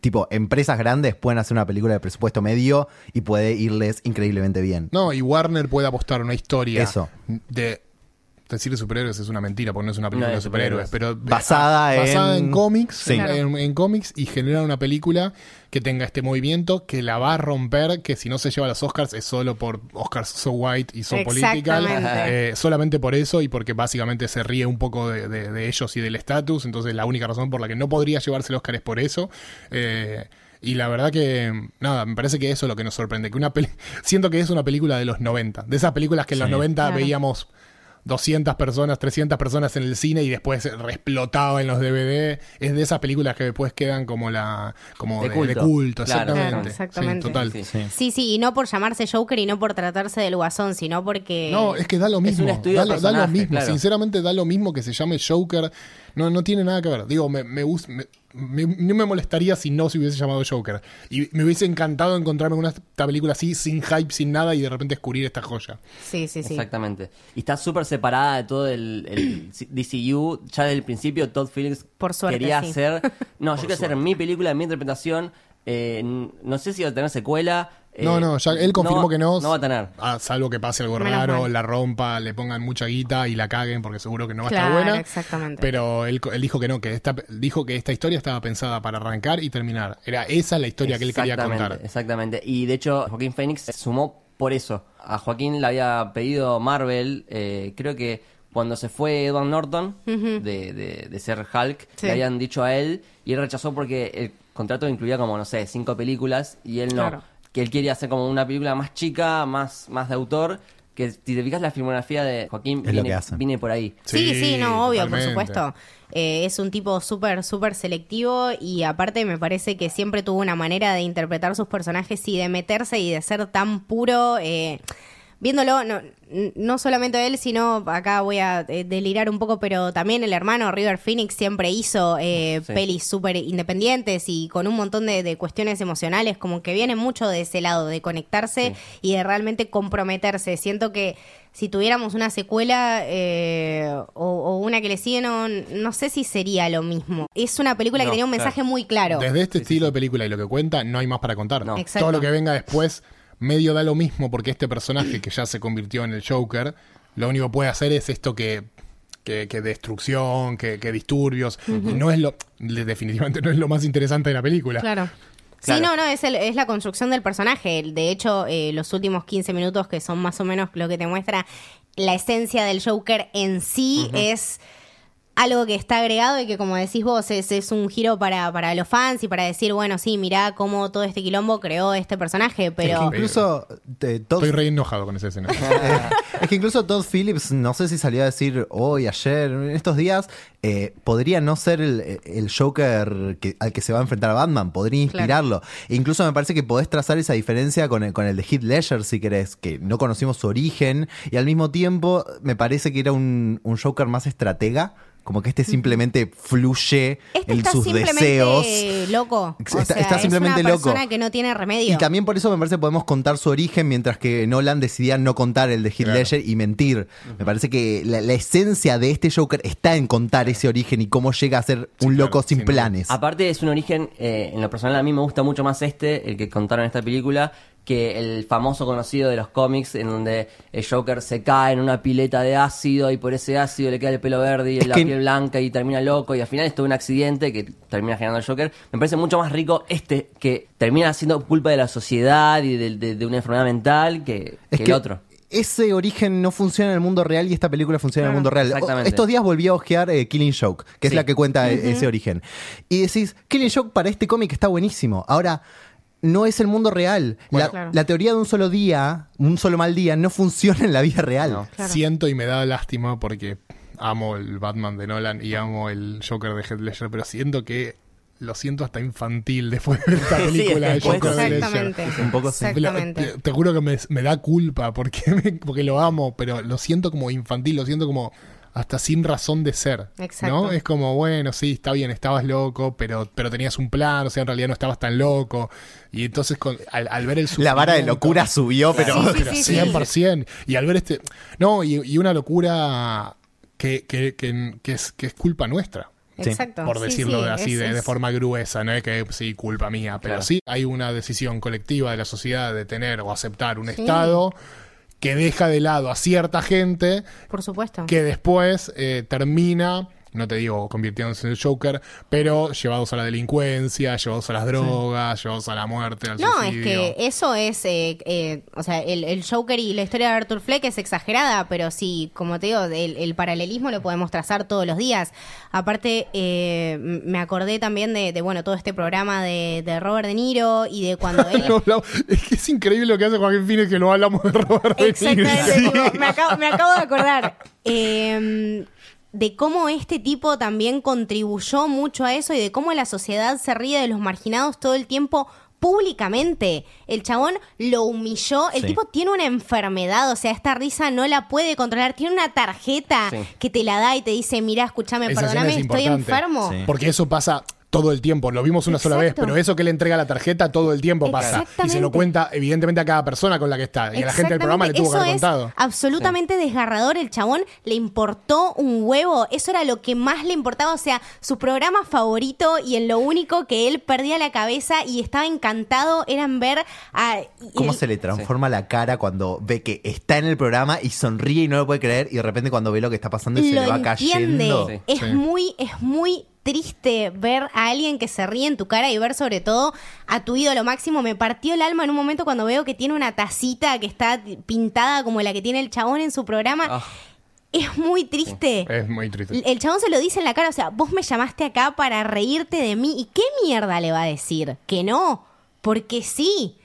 tipo, empresas grandes pueden hacer una película de presupuesto medio y puede irles increíblemente bien.
No, y Warner puede apostar una historia
Eso.
de decir superhéroes es una mentira porque no es una película
No
de
es
superhéroes,
superhéroes.
pero
Basada
basada
en-
en cómics,
Sí.
en,
Claro.
en- en cómics y generar una película que tenga este movimiento que la va a romper, que si no se lleva a los Oscars es solo por Oscars so white y so political, eh, solamente por eso y porque básicamente se ríe un poco de, de- de ellos y del estatus, entonces la única razón por la que no podría llevarse el Oscar es por eso. Eh, y la verdad que, nada, me parece que eso es lo que nos sorprende. Que una peli- Siento que es una película de los 90. De esas películas que en los
Sí.
90
Claro.
veíamos 200 personas, 300 personas en el cine y después explotaba en los DVD. Es de esas películas que después quedan como la como
De
de,
culto.
de culto,
Claro,
exactamente.
claro, exactamente.
Sí, total.
Sí.
Sí.
Sí, sí, y no por llamarse Joker y no por tratarse del guasón, sino porque...
No, es que da lo
Es
mismo. da, lo- da lo
personaje,
mismo.
claro.
Sinceramente, da lo mismo que se llame Joker. No, no tiene nada que ver. Digo, me, me, me- me- no me molestaría si no se hubiese llamado Joker. Y me hubiese encantado encontrarme una esta película así, sin hype, sin nada, y de repente descubrir esta joya.
Sí, sí, sí.
Exactamente. Y está súper separada de todo el, el DCU. Ya desde el principio, Todd Phillips
Por suerte,
quería
sí.
hacer. No, yo quiero hacer mi película, mi interpretación. Eh, no sé si va a tener secuela. Eh,
no, no, ya él confirmó que no.
No va a tener.
Ah, salvo que pase algo
Menos
raro,
mal.
la rompa, le pongan mucha guita y la caguen porque seguro que no va a estar buena.
exactamente.
Pero él, él dijo que no, que esta, dijo que esta historia estaba pensada para arrancar y terminar. Era esa la historia que él quería contar.
Exactamente. Y de hecho, Joaquín Phoenix se sumó por eso. A Joaquín le había pedido Marvel, eh, creo que cuando se fue Edward Norton de, de- de ser Hulk,
Sí.
le habían dicho a él y él rechazó porque el contrato incluía como, no sé, cinco películas y él no.
Claro.
Que él quería hacer como una película más chica, más, más de autor, que si te fijas la filmografía de Joaquín
Es
viene, por ahí.
Sí, sí,
Sí,
no, obvio, por supuesto. Eh, es un tipo súper, súper selectivo y aparte me parece que siempre tuvo una manera de interpretar sus personajes y de meterse y de ser tan puro. eh, viéndolo, no, no solamente él, sino acá voy a eh, delirar un poco, pero también el hermano River Phoenix siempre hizo eh,
Sí.
pelis súper independientes y con un montón de, de cuestiones emocionales, como que viene mucho de ese lado, de conectarse y de realmente comprometerse. Siento que si tuviéramos una secuela eh, o, o una que le sigue, no, no sé si sería lo mismo. Es una película
No,
que tenía un
claro.
mensaje muy claro.
Desde este estilo de película y lo que cuenta, no hay más para contar.
No.
Exacto.
Todo lo que venga después medio da lo mismo porque este personaje que ya se convirtió en el Joker, lo único que puede hacer es esto que, que, que destrucción, que, que disturbios. Y no es lo, definitivamente no es lo más interesante de la película.
Claro.
Claro.
Sí, no, no, es, el- es la construcción del personaje. De hecho, eh, los últimos 15 minutos, que son más o menos lo que te muestra la esencia del Joker en sí, es algo que está agregado y que, como decís vos, es, es un giro para, para los fans y para decir, bueno, sí, mirá cómo todo este quilombo creó este personaje, pero...
Incluso eh, Todd,
Estoy re enojado con esa escena.
es que incluso Todd Phillips, no sé si salió a decir hoy, ayer, en estos días, eh, podría no ser el, el Joker que- al que se va a enfrentar a Batman, podría inspirarlo. E incluso me parece que podés trazar esa diferencia con el, con el de Heath Ledger, si querés, que no conocimos su origen, y al mismo tiempo me parece que era un, un Joker más estratega. Como que este simplemente fluye
Este
en
está
sus
simplemente
deseos.
loco. O
Está-
sea,
está simplemente
es una
loco.
persona que no tiene remedio.
Y también por eso me parece que podemos contar su origen, mientras que Nolan decidía no contar el de Heath
Claro.
Ledger y mentir. Me parece que la, la esencia de este Joker está en contar ese origen y cómo llega a ser un
Sí,
loco
claro,
sin planes.
Aparte es un origen, eh, en lo personal a mí me gusta mucho más este, el que contaron en esta película, que el famoso conocido de los cómics, en donde el Joker se cae en una pileta de ácido y por ese ácido le queda el pelo verde y
Es
la
que-
piel blanca y termina loco y al final es todo un accidente que termina generando el Joker. Me parece mucho más rico este, que termina siendo culpa de la sociedad y de, de- de una enfermedad mental que,
Es
que
que
el otro.
Ese origen no funciona en el mundo real y esta película funciona en el mundo real.
Exactamente.
Estos días volví a ojear eh, Killing Joke, que es la que cuenta ese origen. Y decís, Killing Joke para este cómic está buenísimo. Ahora, no es el mundo real. la,
Claro.
la teoría de un solo día, un solo mal día, no funciona en la vida real.
No.
Claro.
Siento y me da lástima porque amo el Batman de Nolan y amo el Joker de Heath Ledger, pero siento que lo siento hasta infantil después de ver esta
Sí,
película de Joker de Ledger.
Exactamente.
Un poco.
Exactamente.
Te, te juro que me, me da culpa porque, me- porque lo amo, pero lo siento como infantil, lo siento como hasta sin razón de ser.
Exacto.
¿no? Es como, bueno, sí, está bien, estabas loco, pero, pero tenías un plan, o sea, en realidad no estabas tan loco. Y entonces con- al, al ver el
La vara de locura subió, pero...
Sí, sí,
pero
sí, sí.
100%. Y al ver este... No, y, y una locura que, que, que, que es, que es culpa nuestra.
Sí.
Exacto.
Por decirlo
sí,
de así,
es-
de, de forma gruesa, no es que sí, culpa mía, pero
Claro.
sí hay una decisión colectiva de la sociedad de tener o aceptar un Estado que deja de lado a cierta gente
Por supuesto.
que después eh, termina, no te digo convirtiéndose en el Joker, pero llevados a la delincuencia, llevados a las drogas, llevados a la muerte, al
No, es que eso es, eh, eh, o sea, el, el Joker y la historia de Arthur Fleck es exagerada, pero sí, como te digo, el, el paralelismo lo podemos trazar todos los días. Aparte, eh, me acordé también de, de, bueno, todo este programa de, de Robert De Niro y de cuando él...
No es que es increíble lo que hace Joaquín Phoenix que no hablamos de Robert De Niro.
Exactamente, me, acabo, me acabo de acordar. Eh, de cómo este tipo también contribuyó mucho a eso y de cómo la sociedad se ríe de los marginados todo el tiempo públicamente. El chabón lo humilló. El
Sí.
tipo tiene una enfermedad, o sea, esta risa no la puede controlar. Tiene una tarjeta
Sí.
que te la da y te dice, mira, escúchame, perdóname,
es
estoy enfermo.
Sí.
Porque eso pasa todo el tiempo. Lo vimos una sola vez, pero eso que le entrega la tarjeta todo el tiempo pasa. Y se lo cuenta, evidentemente, a cada persona con la que está. Y a la gente del programa le tuvo que haber
es
contado.
absolutamente desgarrador. El chabón le importó un huevo. Eso era lo que más le importaba. O sea, su programa favorito y en lo único que él perdía la cabeza y estaba encantado eran ver a.
¿Cómo se le transforma la cara cuando ve que está en el programa y sonríe y no lo puede creer y de repente cuando ve lo que está pasando y se
lo
le va
entiende.
cayendo?
Sí.
Es
Sí.
muy, es muy triste ver a alguien que se ríe en tu cara y ver sobre todo a tu ídolo máximo. Me partió el alma en un momento cuando veo que tiene una tacita que está pintada como la que tiene el chabón en su programa.
Ah.
Es muy triste.
Es muy triste.
El chabón se lo dice en la cara, o sea, vos me llamaste acá para reírte de mí. ¿Y qué mierda le va a decir? Que no, porque sí.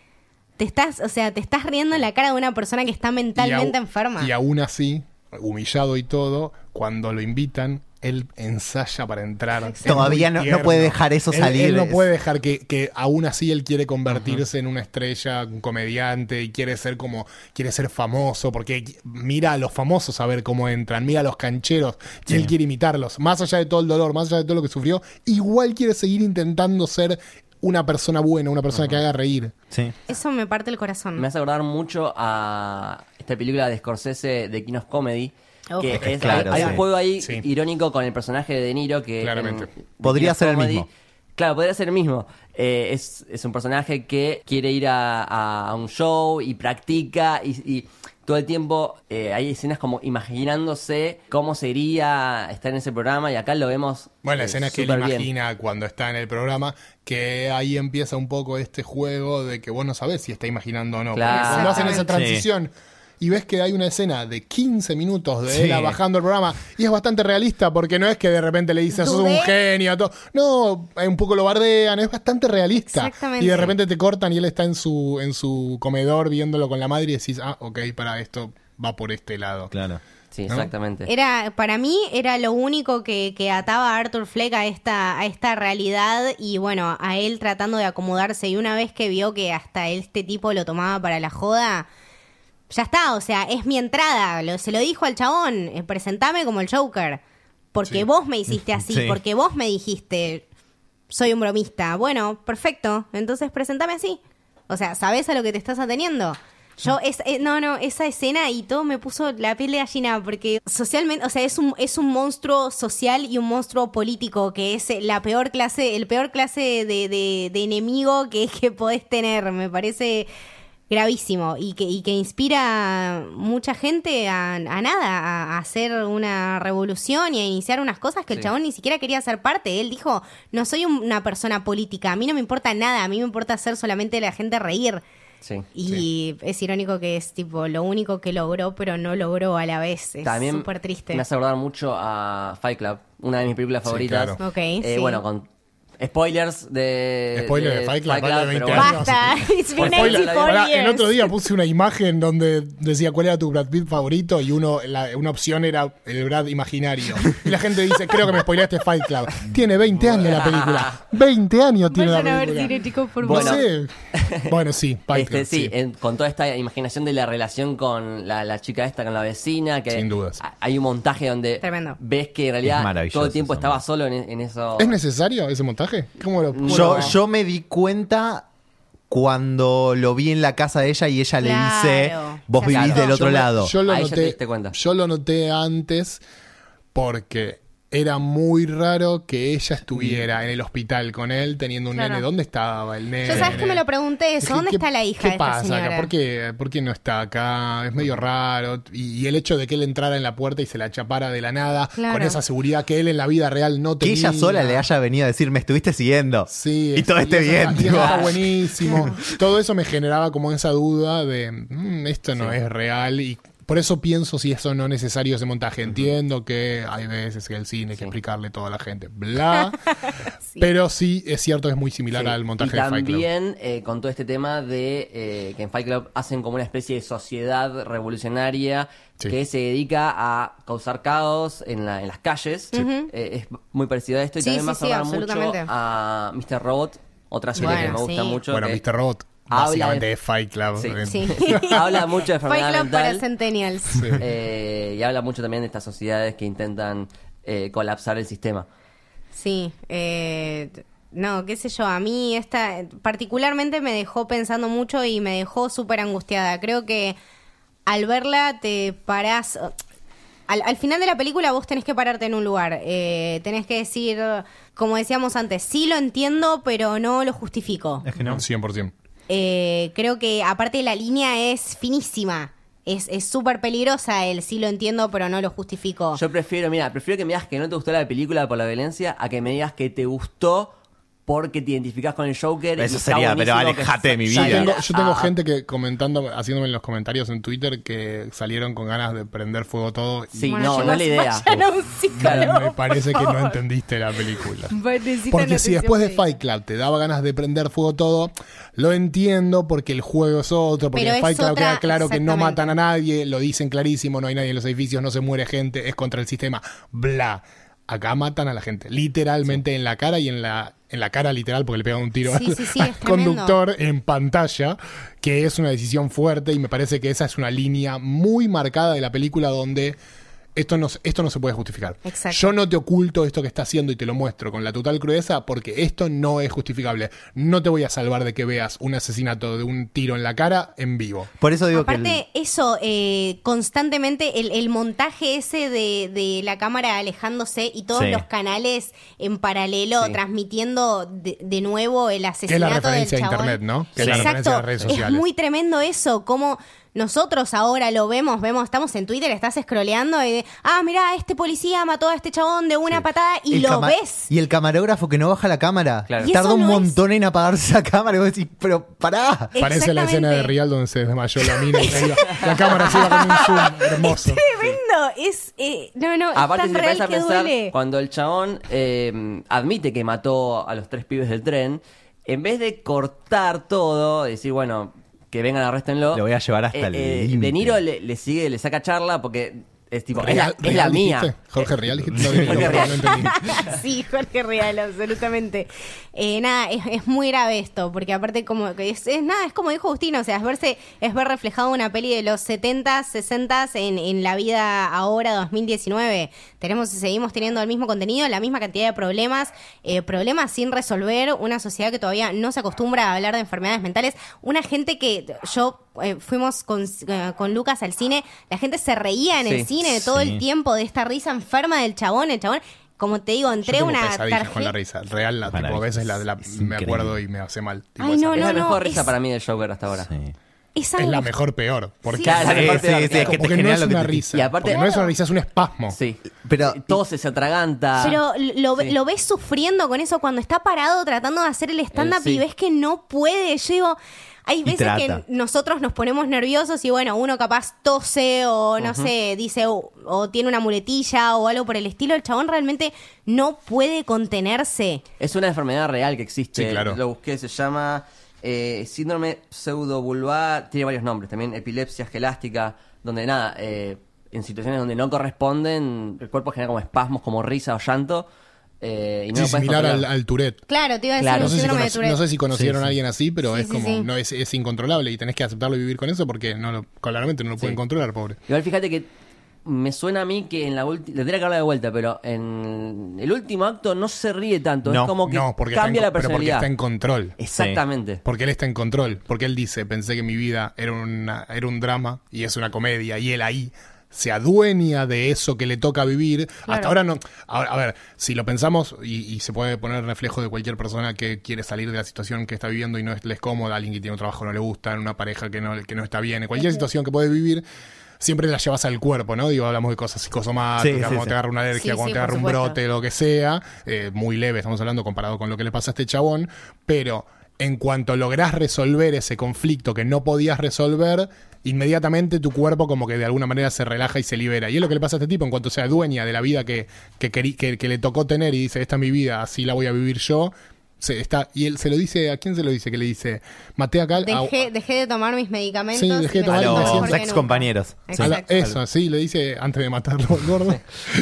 te estás, o sea, te estás riendo en la cara de una persona que está mentalmente
Y
enferma.
Y aún así, humillado y todo, cuando lo invitan, él ensaya para entrar.
Todavía no- puede dejar eso
Él-
salir.
Él, no puede dejar que, que aún así él quiere convertirse en una estrella, un comediante, y quiere ser como, quiere ser famoso, porque mira a los famosos a ver cómo entran, mira a los cancheros, y él quiere imitarlos. Más allá de todo el dolor, más allá de todo lo que sufrió, igual quiere seguir intentando ser una persona buena, una persona que haga reír.
Sí.
Eso me parte el corazón.
Me hace acordar mucho a esta película de Scorsese de King of Comedy.
Uf.
Que es,
Claro,
hay,
sí.
un juego ahí
Sí.
irónico con el personaje de De Niro que
Claramente.
en-
Podría ser el mismo.
Claro, podría ser el mismo. Eh, es, es un personaje que quiere ir a, a- a un show y practica y, y todo el tiempo eh, hay escenas como imaginándose cómo sería estar en ese programa y acá lo vemos.
Bueno, la
eh,
escena que él
bien.
imagina cuando está en el programa, que ahí empieza un poco este juego de que vos no sabés si está imaginando o no. Porque
Claro.
cuando hacen esa transición y ves que hay una escena de 15 minutos de
Sí.
él bajando el programa y es bastante realista porque no es que de repente le dices sos un genio, todo. no, eh, un poco lo bardean, es bastante realista.
Exactamente.
Y de repente te cortan y él está en su, en su comedor viéndolo con la madre y decís, ah, ok, para esto va por este lado.
Claro.
Sí,
¿no?
exactamente.
Era, para mí era lo único que, que ataba a Arthur Fleck a esta, a esta realidad y bueno, a él tratando de acomodarse y una vez que vio que hasta este tipo lo tomaba para la joda, ya está, o sea, es mi entrada, lo- se lo dijo al chabón, eh, presentame como el Joker, porque
Sí.
vos me hiciste así,
Sí.
porque vos me dijiste, soy un bromista, bueno, perfecto, entonces presentame así, o sea, ¿sabés a lo que te estás ateniendo? Yo, es, eh, no, no, esa escena y todo me puso la piel de gallina porque socialmente, o sea, es un, es un monstruo social y un monstruo político que es la peor clase, el peor clase de, de- de enemigo que, que podés tener. Me parece gravísimo y que, y que inspira mucha gente a, a nada, a, a hacer una revolución y a iniciar unas cosas que el chabón ni siquiera quería ser parte. Él dijo, no soy un- una persona política, a mí no me importa nada, a mí me importa hacer solamente la gente reír.
Sí.
Y es irónico que es tipo lo único que logró, pero no logró a la vez. Es
También
súper triste.
me hace acordar mucho a Fight Club, una de mis películas
Sí,
favoritas.
claro.
Ok,
Eh,
sí.
Bueno, con spoilers de.
Spoiler de Fight Club, vale, de 20
pero
años.
Basta, it's been
Spoiler,
84
Pará, el
years.
otro día puse una imagen donde decía cuál era tu Brad Pitt favorito y uno la- una opción era el Brad imaginario. Y la gente dice, creo que me spoileaste Fight Club. Tiene 20 años la película. 20 años tiene
Vayan
la
a ver
película.
cine, chicos, por
No
Bueno.
favor.
sé. Bueno, sí, Fight
Este,
Club,
sí,
sí.
en- con toda esta imaginación de la relación con la, la chica esta, con la vecina, que
Sin dudas.
ha- hay un montaje donde
Tremendo.
ves que en realidad todo el tiempo estaba solo en, en eso.
¿Es necesario ese montaje? ¿Cómo lo cómo
Yo,
lo-
yo me di cuenta cuando lo vi en la casa de ella y ella le dice, vos vivís del otro
Yo me-
lado.
Yo lo
Ahí
noté,
diste cuenta.
yo lo noté antes porque era muy raro que ella estuviera en el hospital con él teniendo un
Claro.
nene. ¿Dónde estaba el nene?
Yo sabes que me lo pregunté eso.
Dije,
¿Dónde
¿qué-
está la hija
¿Qué
de esta
pasa
señora?
acá? ¿Por qué, por qué no está acá? Es medio raro. Y, y el hecho de que él entrara en la puerta y se la chapara de la nada,
Claro.
con esa seguridad que él en la vida real no
que
tenía.
ella sola le haya venido a decir, me estuviste siguiendo.
Sí,
y todo
es-
esté
eso
bien.
está- y eso
tipo.
está buenísimo. todo eso me generaba como esa duda de "Mm, esto no es real y por eso pienso si eso no es necesario ese montaje. Entiendo que hay veces que el cine hay que explicarle todo a la gente, bla. Pero sí es cierto que es muy similar
Sí.
al montaje
y
de Fight Club.
también eh, con todo este tema de eh, que en Fight Club hacen como una especie de sociedad revolucionaria
Sí.
que se dedica a causar caos en, la- en las calles. Eh, es muy parecido a esto y
Sí,
también
sí, sí,
acordar mucho a Mr. Robot, otra serie
Bueno,
que me gusta
sí.
mucho.
Bueno,
que
Mr. Robot
habla
básicamente
de-
es Fight Club.
Sí.
Sí.
habla mucho de
Fight Club para. Centennials.
eh, y habla mucho también de estas sociedades que intentan eh, colapsar el sistema.
Sí, eh, no, qué sé yo, a mí esta particularmente me dejó pensando mucho y me dejó súper angustiada. Creo que al verla te parás... Al, al final de la película vos tenés que pararte en un lugar, eh, tenés que decir, como decíamos antes, sí lo entiendo, pero no lo justifico.
Es que no.
100%.
Eh, creo que aparte la línea es finísima, es es súper peligrosa el sí lo entiendo, pero no lo justifico.
Yo prefiero, mira, prefiero que me digas que no te gustó la película por la violencia a que me digas que te gustó porque te identificás con el Joker. y
Eso
está
sería, pero alejate de mi vida.
Yo tengo, yo tengo
a-
gente que comentando, haciéndome en los comentarios en Twitter que salieron con ganas de prender fuego todo. y
Sí,
Bueno,
no, no es la idea.
me parece que no entendiste la película. Porque si después de. Fight Club te daba ganas de prender fuego todo, lo entiendo porque el juego es otro, porque
Pero
en Fight Club
otra-
queda claro que no matan a nadie, lo dicen clarísimo, no hay nadie en los edificios, no se muere gente, es contra el sistema, bla. Acá matan a la gente, literalmente en la cara y en la en la cara literal porque le pegan un tiro
Sí,
al,
sí,
conductor en pantalla, que es una decisión fuerte y me parece que esa es una línea muy marcada de la película donde esto no, se- esto no se puede justificar.
Exacto.
Yo no te oculto esto que está haciendo y te lo muestro con la total crudeza porque esto no es justificable. No te voy a salvar de que veas un asesinato de un tiro en la cara en vivo.
Por eso digo que.
Aparte,
el-
eso, eh, constantemente, el, el montaje ese de, de la cámara alejándose y todos
Sí.
los canales en paralelo
Sí.
transmitiendo de, de nuevo el
Que
asesinato
es la referencia
del
a
chabón.
internet, ¿no? Que es la
Exacto.
referencia a las redes sociales.
Es muy tremendo eso, como nosotros ahora lo vemos, vemos, estamos en Twitter, estás scrolleando y de, ah, mira, este policía mató a este chabón de una patada y
el
lo ves.
Y el camarógrafo que no baja la cámara.
Claro.
Y
Tarda un
no
montón en apagarse esa cámara. Y vos decís, pero pará.
Parece la escena de. Real donde se desmayó la mina y se iba- la cámara se iba con un zoom hermoso.
Tremendo, es, eh, no, no,
Aparte,
es
si
tan
te
real
pones a
que
pensar,
duele.
cuando el chabón eh, admite que mató a los tres pibes del tren, en vez de cortar todo, decir, bueno, que vengan, arréstenlo.
Lo voy a llevar hasta el
De
límite.
Niro le, le sigue, le saca charla porque es tipo, es la,
Real-
es la
Real
mía.
dijiste. Jorge Real dijiste. No,
Jorge
no,
Real.
no entendí.
sí, Jorge Real, absolutamente. Eh, nada, es, es muy grave esto, porque aparte como que es, es nada, es como dijo Agustín, o sea, es verse, es ver reflejado una peli de los 70, 60 en, en la vida ahora 2019. Tenemos, seguimos teniendo el mismo contenido, la misma cantidad de problemas, eh, problemas sin resolver, una sociedad que todavía no se acostumbra a hablar de enfermedades mentales, una gente que yo eh, fuimos con, eh, con Lucas al cine, la gente se reía en el
Sí.
cine todo
Sí.
el tiempo de esta risa enferma del chabón, el chabón como te digo,
Yo
entré
tengo
una tarjeta.
con la risa. Real, la, tipo, a veces la, me acuerdo y me hace mal. Tipo,
Ay,
esa
no,
Es la mejor
es-
risa para mí del Joker hasta ahora.
Sí.
Es,
la mejor peor. Porque,
Sí.
Claro, la mejor
sí,
peor.
sí, es que te
porque no
genera
es
lo que
una
te-
risa.
Y aparte-
porque no es una risa, es un espasmo.
Sí.
Pero-
todo se, se atraganta.
Pero lo,
Sí.
lo ves sufriendo con eso cuando está parado tratando de hacer el stand-up
Eh, sí.
y ves que no puede. Yo digo, hay veces
trata.
que nosotros nos ponemos nerviosos y bueno, uno capaz tose o no sé, dice o, o tiene una muletilla o algo por el estilo. El chabón realmente no puede contenerse.
Es una enfermedad real que existe.
Sí, claro.
Lo busqué, se llama eh, síndrome pseudovulvar. Tiene varios nombres también. Epilepsia esquelástica, donde nada, eh, en situaciones donde no corresponden, el cuerpo genera como espasmos, como risa o llanto. Eh, y no
Sí, similar al, al Tourette.
Claro, te iba a decir
Claro.
No sé, si
síndrome de
conoc-
Tourette.
no sé si conocieron
Sí, sí.
a alguien así, pero
Sí,
es como,
sí.
no es, es incontrolable y tenés que aceptarlo y vivir con eso porque no lo, claramente no lo pueden
Sí.
controlar, pobre.
Igual fíjate que me suena a mí que en la última. Le tendría que hablar de vuelta, pero en el último acto no se ríe tanto.
No,
es como que
No, porque,
cambia
está en,
la
pero porque
personalidad.
está en control.
Exactamente.
Porque él está en control. Porque él dice, pensé que mi vida era, una, era un drama y es una comedia. Y él ahí se adueña de eso que le toca vivir.
Claro.
Hasta ahora no. Ahora, a ver, si lo pensamos y, y se puede poner reflejo de cualquier persona que quiere salir de la situación que está viviendo y no es, le es cómoda, alguien que tiene un trabajo que no le gusta, en una pareja que no, que no está bien, en cualquier situación que puede vivir. Siempre la llevas al cuerpo, ¿no? Digo, hablamos de cosas psicosomáticas,
Sí, sí,
cuando
sí.
te agarra una alergia,
Sí,
cuando
sí,
te agarra un
supuesto.
brote, lo que sea, eh, muy leve, estamos hablando comparado con lo que le pasa a este chabón, pero en cuanto lográs resolver ese conflicto que no podías resolver, inmediatamente tu cuerpo como que de alguna manera se relaja y se libera. Y es lo que le pasa a este tipo, en cuanto sea dueña de la vida que, que, que, que le tocó tener y dice, esta es mi vida, así la voy a vivir yo. Se está, y él se lo dice, ¿a quién se lo dice? Que le dice, maté acá... a-
Dejé, dejé de tomar mis medicamentos.
Sí, dejé de tomar
A los ex compañeros. Sí.
la- eso, sí, le dice antes de matarlo al gordo.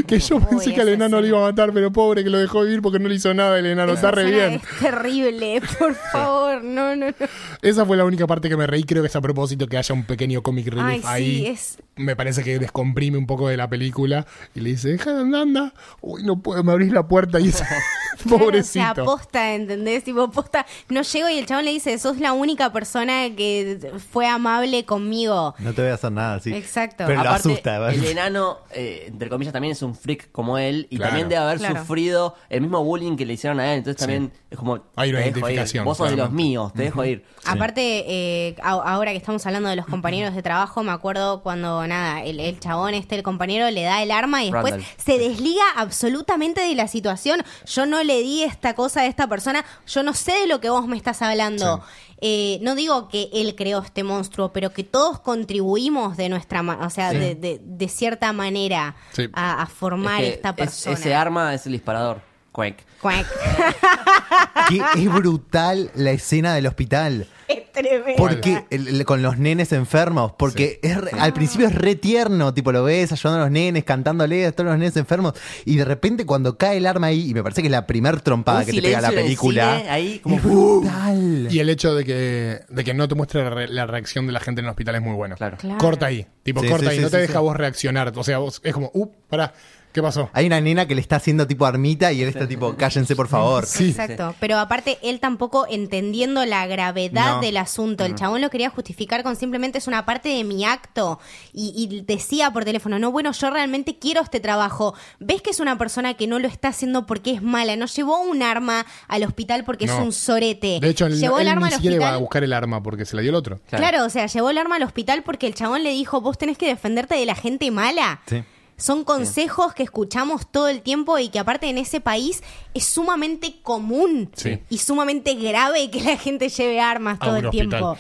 Que yo
Uy,
pensé que al enano lo iba a matar, pero pobre que lo dejó vivir porque no le hizo nada el enano. Está re bien.
Es terrible, por favor, no, no, no.
Esa fue la única parte que me reí. Creo que es a propósito que haya un pequeño comic relief
Ay,
ahí.
sí, es-
Me parece que descomprime un poco de la película. Y le dice, deja de andar, anda. Uy, no puedo, me abrís la puerta. Y es
Claro,
pobrecito.
o sea, posta, ¿entendés? Tipo, posta, no llego y el chabón le dice, sos la única persona que fue amable conmigo.
No te voy a hacer nada, sí.
Exacto.
Pero lo
Aparte,
asusta. ¿verdad?
el enano, eh, entre comillas, también es un freak como él y
Claro.
también debe haber
Claro.
sufrido el mismo bullying que le hicieron a él. Entonces también es como.
Hay una
te dejo ir.
identificación,
Vos sos de los míos, te dejo ir.
Aparte, eh, a- ahora que estamos hablando de los compañeros de trabajo, me acuerdo cuando nada, el, el chabón este, el compañero, le da el arma y después
Randall.
se desliga absolutamente de la situación. Yo no le di esta cosa a esta persona, yo no sé de lo que vos me estás hablando. Eh, no digo que él creó este monstruo, pero que todos contribuimos de nuestra, o sea,
Sí.
de, de- de cierta manera
Sí.
a, a formar
Es que
esta
es-
persona.
ese arma es el disparador.
Que es brutal la escena del hospital.
es tremendo.
Porque el- el- con los nenes enfermos, porque es re- al principio es re tierno, tipo lo ves ayudando a los nenes, cantándole a todos los nenes enfermos, y de repente cuando cae el arma ahí, y me parece que es la primer trompada
Un
que te pega la
silencio en el
película,
cine, ahí como-
es brutal.
Y el hecho de que, de que no te muestre la, re- la reacción de la gente en el hospital es muy bueno.
Claro.
Claro.
Corta ahí. Tipo,
Sí,
corta
sí,
ahí.
sí,
no te
sí,
deja
sí.
vos reaccionar. O sea, vos es como, uh, pará, ¿qué pasó?
Hay una nena que le está haciendo tipo armita y él está tipo, cállense por favor.
Sí.
Exacto, pero aparte él tampoco entendiendo la gravedad
No.
del asunto, el chabón lo quería justificar con simplemente es una parte de mi acto y, y decía por teléfono, no, bueno, yo realmente quiero este trabajo, ves que es una persona que no lo está haciendo porque es mala, no llevó un arma al hospital porque es un sorete,
De hecho,
llevó
él
el arma
ni
al
siquiera iba a buscar el arma porque se la dio el otro.
Claro.
Claro, o sea, llevó el arma al hospital porque el chabón le dijo, vos tenés que defenderte de la gente mala.
Sí.
Son consejos que escuchamos todo el tiempo y que aparte en ese país es sumamente común
Sí.
y sumamente grave que la gente lleve armas
A
todo el tiempo.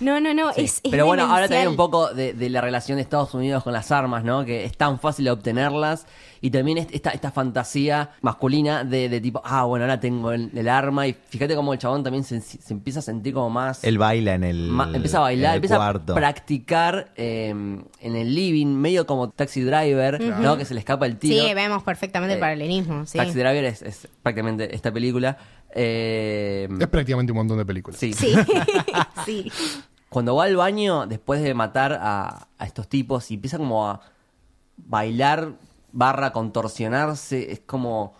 No, no, no,
Sí.
es, es
Pero bueno, ahora también un poco de, de la relación de Estados Unidos con las armas, ¿no? Que es tan fácil de obtenerlas. Y también es- esta, esta fantasía masculina de, de tipo, ah, bueno, ahora tengo el, el arma. Y fíjate cómo el chabón también se, se empieza a sentir como más...
Él baila en el,
ma- empieza a
en
bailar,
el
empieza
cuarto.
a practicar eh, en el living, medio como Taxi Driver, ¿no? Que se le escapa el tiro.
Sí, vemos perfectamente el
Eh,
paralelismo, sí.
Taxi Driver es, es prácticamente esta película. Eh,
Es prácticamente un montón de películas.
sí.
Sí, sí.
Cuando va al baño, después de matar a, a estos tipos, y empieza como a bailar barra contorsionarse, es como...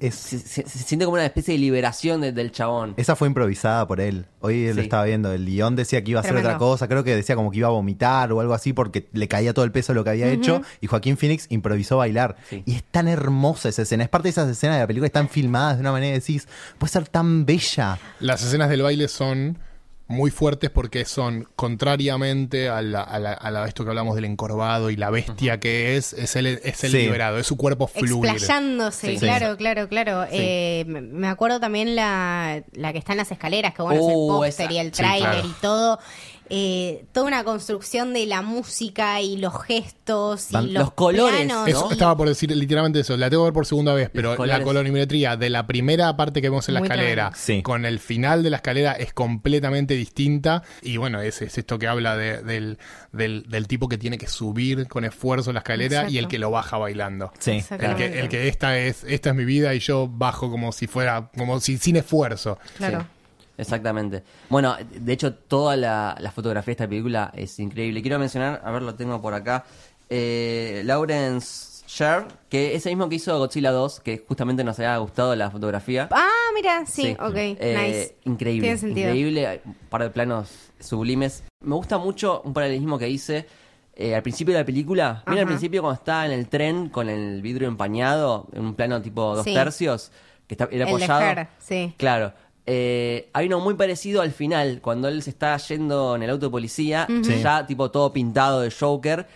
Es-
Se, se- se siente como una especie de liberación de- del chabón.
esa fue improvisada por él. Hoy lo
Sí.
estaba viendo. El guion decía que iba a hacer
Tremendo.
otra cosa. Creo que decía como que iba a vomitar o algo así porque le caía todo el peso de lo que había hecho. Y Joaquín Phoenix improvisó bailar.
Sí.
Y es tan hermosa esa escena. Es parte de esas escenas de la película que están filmadas de una manera que decís, puede ser tan bella.
Las escenas del baile son muy fuertes porque son contrariamente a, la, a, la- a la- esto que hablamos del encorvado y la bestia que es, es el, es el
Sí.
liberado, es su cuerpo fluir.
Explayándose,
Sí.
claro, claro, claro. Eh, me- acuerdo también la, la que está en las escaleras, que bueno, es el
Uh,
póster y el
Sí,
tráiler
claro.
y todo. Eh, toda una construcción de la música y los gestos y
Van-
los,
los colores,
planos.
Eso,
¿no?
estaba por decir literalmente eso, la tengo que ver por segunda vez, pero la colorimetría de la primera parte que vemos en la
Muy
escalera.
Sí.
con el final de la escalera es completamente distinta y bueno, es, es esto que habla de- del, del, del tipo que tiene que subir con esfuerzo la escalera y el que lo baja bailando.
Sí.
El que, el que esta es esta es mi vida y yo bajo como si fuera como si sin esfuerzo.
Claro.
Sí, exactamente. Bueno, de hecho, toda la, la fotografía de esta película es increíble. Quiero mencionar, a ver, lo tengo por acá, eh, Lawrence Sher, que es el mismo que hizo Godzilla 2, que justamente nos había gustado la fotografía.
Ah, mira, sí, ok,
Eh,
nice.
Increíble.
Tiene sentido.
Increíble, un par de planos sublimes. Me gusta mucho un paralelismo que hice eh, al principio de la película. Mira al principio cuando está en el tren con el vidrio empañado, en un plano tipo dos
Sí.
tercios, que está era
El de
apoyado.
Her, sí.
Claro. Eh, hay uno muy parecido al final, cuando él se está yendo en el auto de policía,
Sí.
ya tipo todo pintado de Joker,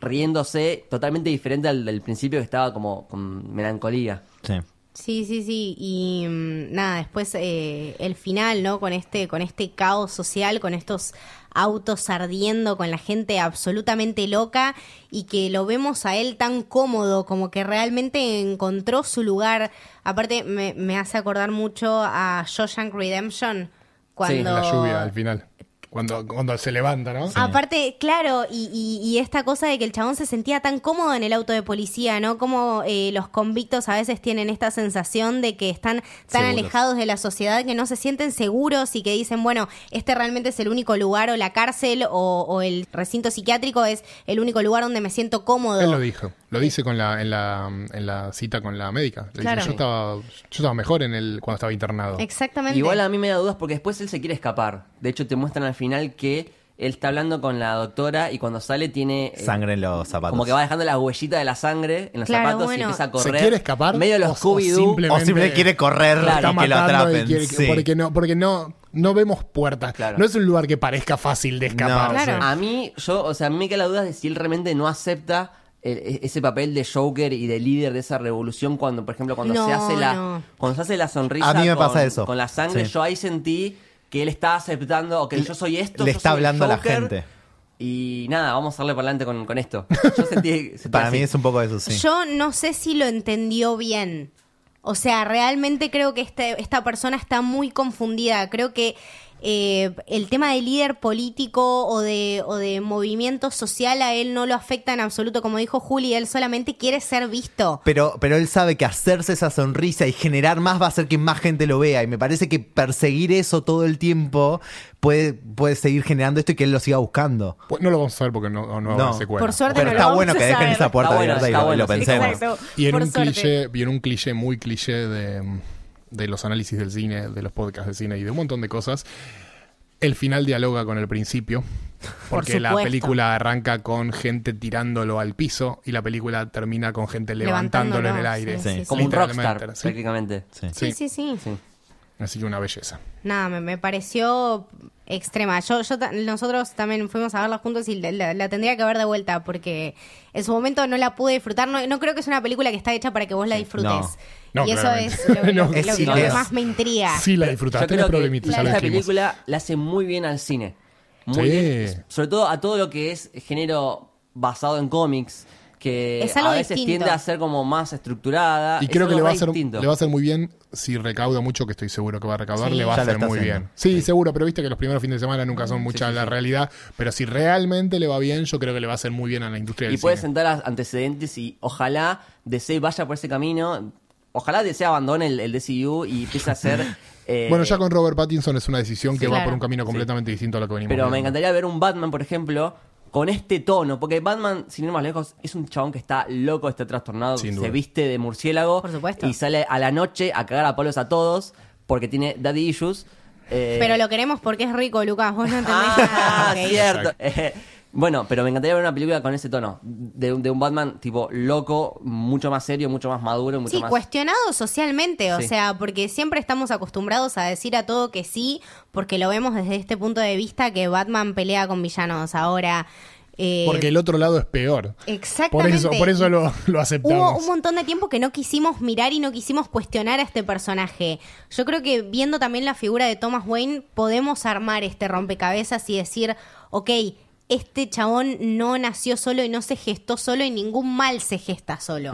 riéndose, totalmente diferente al del principio que estaba como con melancolía.
Sí.
Sí, sí, sí. Y mm, nada, después eh, el final, ¿no? Con este, con este caos social, con estos autos ardiendo, con la gente absolutamente loca y que lo vemos a él tan cómodo, como que realmente encontró su lugar. Aparte, me, me hace acordar mucho a Shawshank Redemption. Cuando...
La lluvia al final. Cuando, cuando se levanta, ¿no?
Aparte, claro, y, y- y esta cosa de que el chabón se sentía tan cómodo en el auto de policía, ¿no? Como eh, los convictos a veces tienen esta sensación de que están tan
Seguros.
alejados de la sociedad que no se sienten seguros y que dicen, bueno, este realmente es el único lugar o la cárcel o, o el recinto psiquiátrico es el único lugar donde me siento cómodo.
Él lo dijo. Lo dice con la, en, la, en la cita con la médica. Le
Claro.
dice, yo estaba, yo estaba mejor en el, cuando estaba internado.
Exactamente.
Igual a mí me da dudas porque después él se quiere escapar. De hecho, te muestran al final que él está hablando con la doctora y cuando sale tiene... eh,
Sangre en los zapatos.
Como que va dejando la huellita de la sangre en los
Claro,
zapatos
bueno.
y empieza a
¿Se
correr.
quiere escapar?
Medio
O-
los Scooby-Doo.
simplemente-
O simplemente quiere correr
Claro.
y que lo
matando y
atrapen.
quiere-
sí.
Porque no, porque no, no vemos puertas.
Claro.
No es un lugar que parezca fácil de escapar.
No,
Claro.
A mí, yo, o sea, a mí me queda la duda de si él realmente no acepta el- e- ese papel de Joker y de líder de esa revolución cuando, por ejemplo, cuando
No,
se hace la
no.
cuando se hace la sonrisa
A mí me
con,
pasa eso.
con la sangre,
Sí.
yo ahí sentí que él está aceptando, ok, yo soy esto,
Le
yo
está
soy
hablando a la gente.
Y nada, vamos a darle para adelante con, con esto. Yo sentí, sentí
Para
así.
mí es un poco eso, sí.
Yo no sé si lo entendió bien. O sea, realmente creo que este, esta persona está muy confundida. Creo que eh, el tema de líder político o de, o de movimiento social a él no lo afecta en absoluto. Como dijo Juli, él solamente quiere ser visto.
Pero, pero él sabe que hacerse esa sonrisa y generar más va a hacer que más gente lo vea. Y me parece que perseguir eso todo el tiempo puede, puede seguir generando esto y que él lo siga buscando.
Pues no lo vamos a ver porque no, no,
No.
secuela.
Por suerte
Pero
no
está bueno que dejen
saber.
esa puerta
Está bueno,
abierta y
bueno,
lo
sí,
pensemos.
Exacto.
Y en
Por
un
suerte.
cliché, y en un cliché muy cliché de, de los análisis del cine, de los podcasts de cine y de un montón de cosas, el final dialoga con el principio. Porque la película arranca con gente tirándolo al piso y la película termina con gente levantándolo en el aire.
sí,
Sí.
sí,
Como
sí.
un rockstar, prácticamente.
Sí.
Sí, sí, sí.
Sí.
Así que una belleza.
Nada, me, me pareció extrema. Yo, yo nosotros también fuimos a verla juntos y la, la- la tendría que ver de vuelta porque en su momento no la pude disfrutar. No, no creo que es una película que está hecha para que vos la disfrutes.
No. No,
y eso
claramente.
es lo, lo-
No,
lo-
es
lo
sí,
que
es-
más me intriga.
Sí la
Yo
disfrutaste,
creo
tenés
que
problemitas, ya lo
esta película la hace muy bien al cine. Muy
Sí.
bien. Sobre todo a todo lo que es género basado en cómics, que
Es algo
a veces
distinto.
tiende a ser como más estructurada.
Y
Es
creo que
algo
le va, a hacer,
distinto.
le va a hacer muy bien si recauda mucho, que estoy seguro que va a recaudar,
Sí.
le va a
Ya
hacer muy
haciendo.
bien. Sí, seguro, pero viste que los primeros fines de semana nunca son mucha la realidad. Pero si realmente le va bien, yo creo que le va a hacer muy bien a la industria del
Y puede
cine.
sentar a- antecedentes y ojalá DC vaya por ese camino. Ojalá DC abandone el, el DCU y empiece a hacer. eh,
Bueno, ya con Robert Pattinson es una decisión que va por un camino completamente distinto a lo que venimos
Pero me encantaría ver un Batman, por ejemplo, con este tono. Porque Batman, sin ir más lejos, es un chabón que está loco, está trastornado,
Sin
se viste de murciélago.
Por supuesto.
Y sale a la noche a cagar a palos a todos porque tiene daddy issues. eh,
Pero lo queremos porque es rico, Lucas. Vos no entendés
Ah,
ok.
cierto. Eh, bueno, pero me encantaría ver una película con ese tono. De, un- de un Batman tipo loco, mucho más serio, mucho más maduro, mucho
Sí,
más.
cuestionado socialmente, o
Sí.
sea, porque siempre estamos acostumbrados a decir a todo que sí, porque lo vemos desde este punto de vista que Batman pelea con villanos. Ahora, eh,
Porque el otro lado es peor. Por
Exactamente.
eso, por eso lo, lo aceptamos.
Hubo un montón de tiempo que no quisimos mirar y no quisimos cuestionar a este personaje. Yo creo que viendo también la figura de Thomas Wayne, podemos armar este rompecabezas y decir, ok, este chabón no nació solo y no se gestó solo y ningún mal se gesta solo.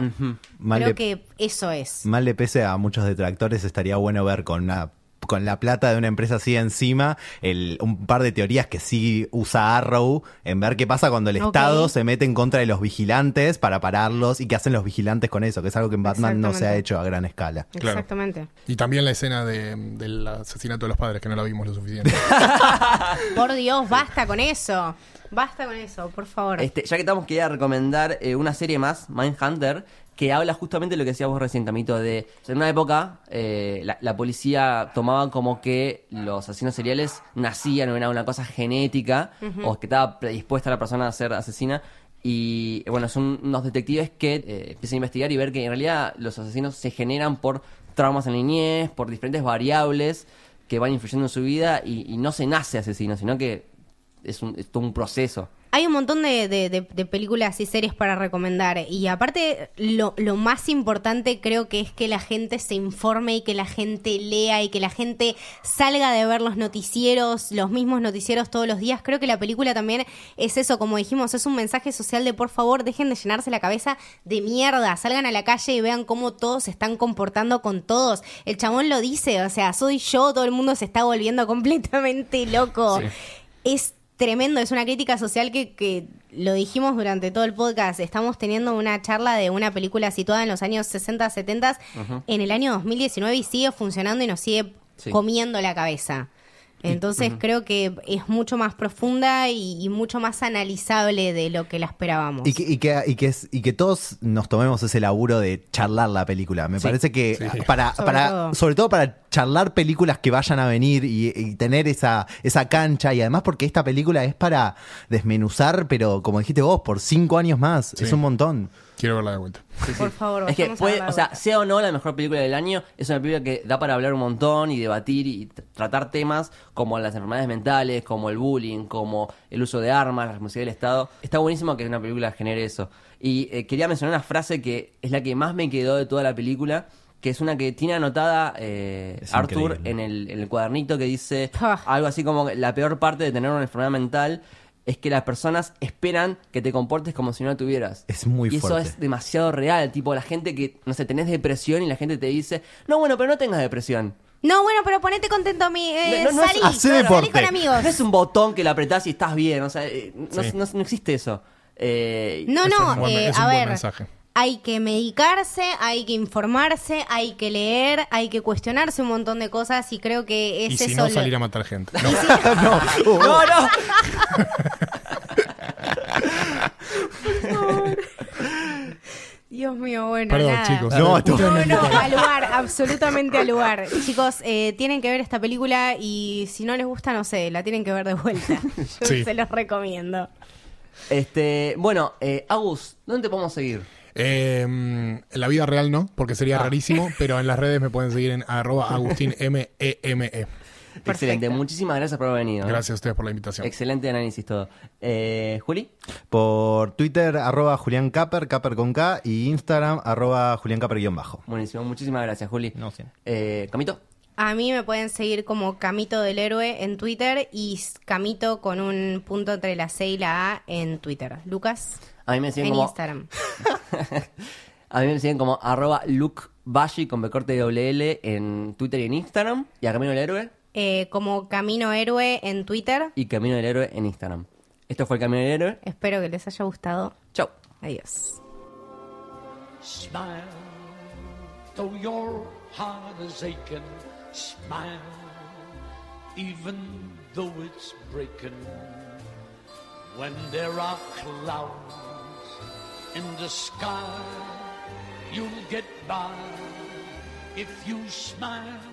Mal
Creo
le-
que eso es.
Mal le pese a muchos detractores, estaría bueno ver con una con la plata de una empresa así encima, el, un par de teorías que sí usa Arrow, en ver qué pasa cuando el. Estado se mete en contra de los vigilantes para pararlos y qué hacen los vigilantes con eso, que es algo que en Batman no se ha hecho a gran escala.
Claro.
Exactamente.
Y también la escena de- del asesinato de los padres, que no la vimos lo suficiente.
Por Dios, basta con eso. Basta con eso, por favor.
Este, ya que estamos, quería recomendar eh, una serie más, Mindhunter, que habla justamente de lo que decías vos recién, Camito, de o sea, en una época eh, la, la policía tomaba como que los asesinos seriales nacían o era una cosa genética o que estaba predispuesta la persona a ser asesina. Y bueno, son unos detectives que eh, empiezan a investigar y ver que en realidad los asesinos se generan por traumas en la niñez, por diferentes variables que van influyendo en su vida y, y no se nace asesino, sino que es, un, es todo un proceso.
Hay un montón de, de- de- de películas y series para recomendar. Y aparte, lo, lo más importante creo que es que la gente se informe y que la gente lea y que la gente salga de ver los noticieros, los mismos noticieros todos los días. Creo que la película también es eso, como dijimos, es un mensaje social de por favor, dejen de llenarse la cabeza de mierda. Salgan a la calle y vean cómo todos se están comportando con todos. El chabón lo dice, o sea, soy yo, todo el mundo se está volviendo completamente loco.
Sí.
Es tremendo, es una crítica social que, que lo dijimos durante todo el podcast. Estamos teniendo una charla de una película situada en los años 60, 70, en el año 2019 y sigue funcionando y nos sigue
Sí.
comiendo la cabeza. Entonces creo que es mucho más profunda y, y mucho más analizable de lo que la esperábamos.
Y que, y, que, y, que es- y que todos nos tomemos ese laburo de charlar la película. Me
Sí.
parece que
Sí.
para,
Sobre
para
todo.
sobre todo para charlar películas que vayan a venir y, y tener esa, esa cancha y además porque esta película es para desmenuzar, pero como dijiste vos, por cinco años más.
Sí.
Es un montón.
Quiero verla de vuelta.
Por favor,
Es que puede, o sea, sea o no la mejor película del año, es una película que da para hablar un montón y debatir y tr- tratar temas como las enfermedades mentales, como el bullying, como el uso de armas, la responsabilidad del Estado. Está buenísimo que una película genere eso. Y eh, quería mencionar una frase que es la que más me quedó de toda la película, que es una que tiene anotada eh, Arthur en el, en el cuadernito que dice
Ah.
algo así como la peor parte de tener una enfermedad mental es que las personas esperan que te comportes como si no la tuvieras.
Es muy
y eso
fuerte.
es demasiado real, tipo la gente que, no sé, tenés depresión y la gente te dice, no, bueno, pero no tengas depresión.
No, bueno, pero ponete contento, mi. Eh,
No, no es-
salí,
Hacé
salí con amigos.
No es un botón que la apretás y estás bien, o sea, eh, no,
Sí.
no- no existe eso. Eh,
No,
Es
no,
un buen-
eh,
es un
a
buen
ver.
mensaje.
Hay que medicarse, hay que informarse, hay que leer, hay que cuestionarse un montón de cosas y creo que es
Y si
eso.
no,
lo-
salir a matar gente. No.
Uh,
No, no.
Dios mío, bueno,
Perdón,
nada.
chicos.
No,
No, no, al lugar, absolutamente al lugar. Chicos, eh, tienen que ver esta película y si no les gusta, no sé, la tienen que ver de vuelta. Yo
Sí.
se los recomiendo.
Este, bueno, eh, Agus, ¿dónde te podemos seguir?
Eh, en la vida real no, porque sería
Ah.
rarísimo, pero en las redes me pueden seguir en arroba agustinmeme.
Excelente, muchísimas gracias por haber venido. ¿eh?
Gracias a ustedes por la invitación.
Excelente análisis todo. Eh, Juli,
Por Twitter, arroba Julián Caper, Caper con K, y Instagram, arroba Julián Caper guion bajo.
buenísimo, muchísimas gracias, Juli.
No, sí.
Eh, Camito,
A mí me pueden seguir como Camito del Héroe en Twitter y Camito con un punto entre la C y la A en Twitter. Lucas,
a mí me siguen
en
como
Instagram.
A mí me siguen como arroba Luke Bashi con B corte doble L en Twitter y en Instagram. Y a Camino del Héroe
Eh, como Camino Héroe en Twitter.
y Camino del Héroe en Instagram. Esto fue el Camino del Héroe.
Espero que les haya gustado.
Chau.
Adiós.
Smile, though your heart is aching. Smile, even though it's breaking. When there are clouds in the sky, you'll get by if you smile.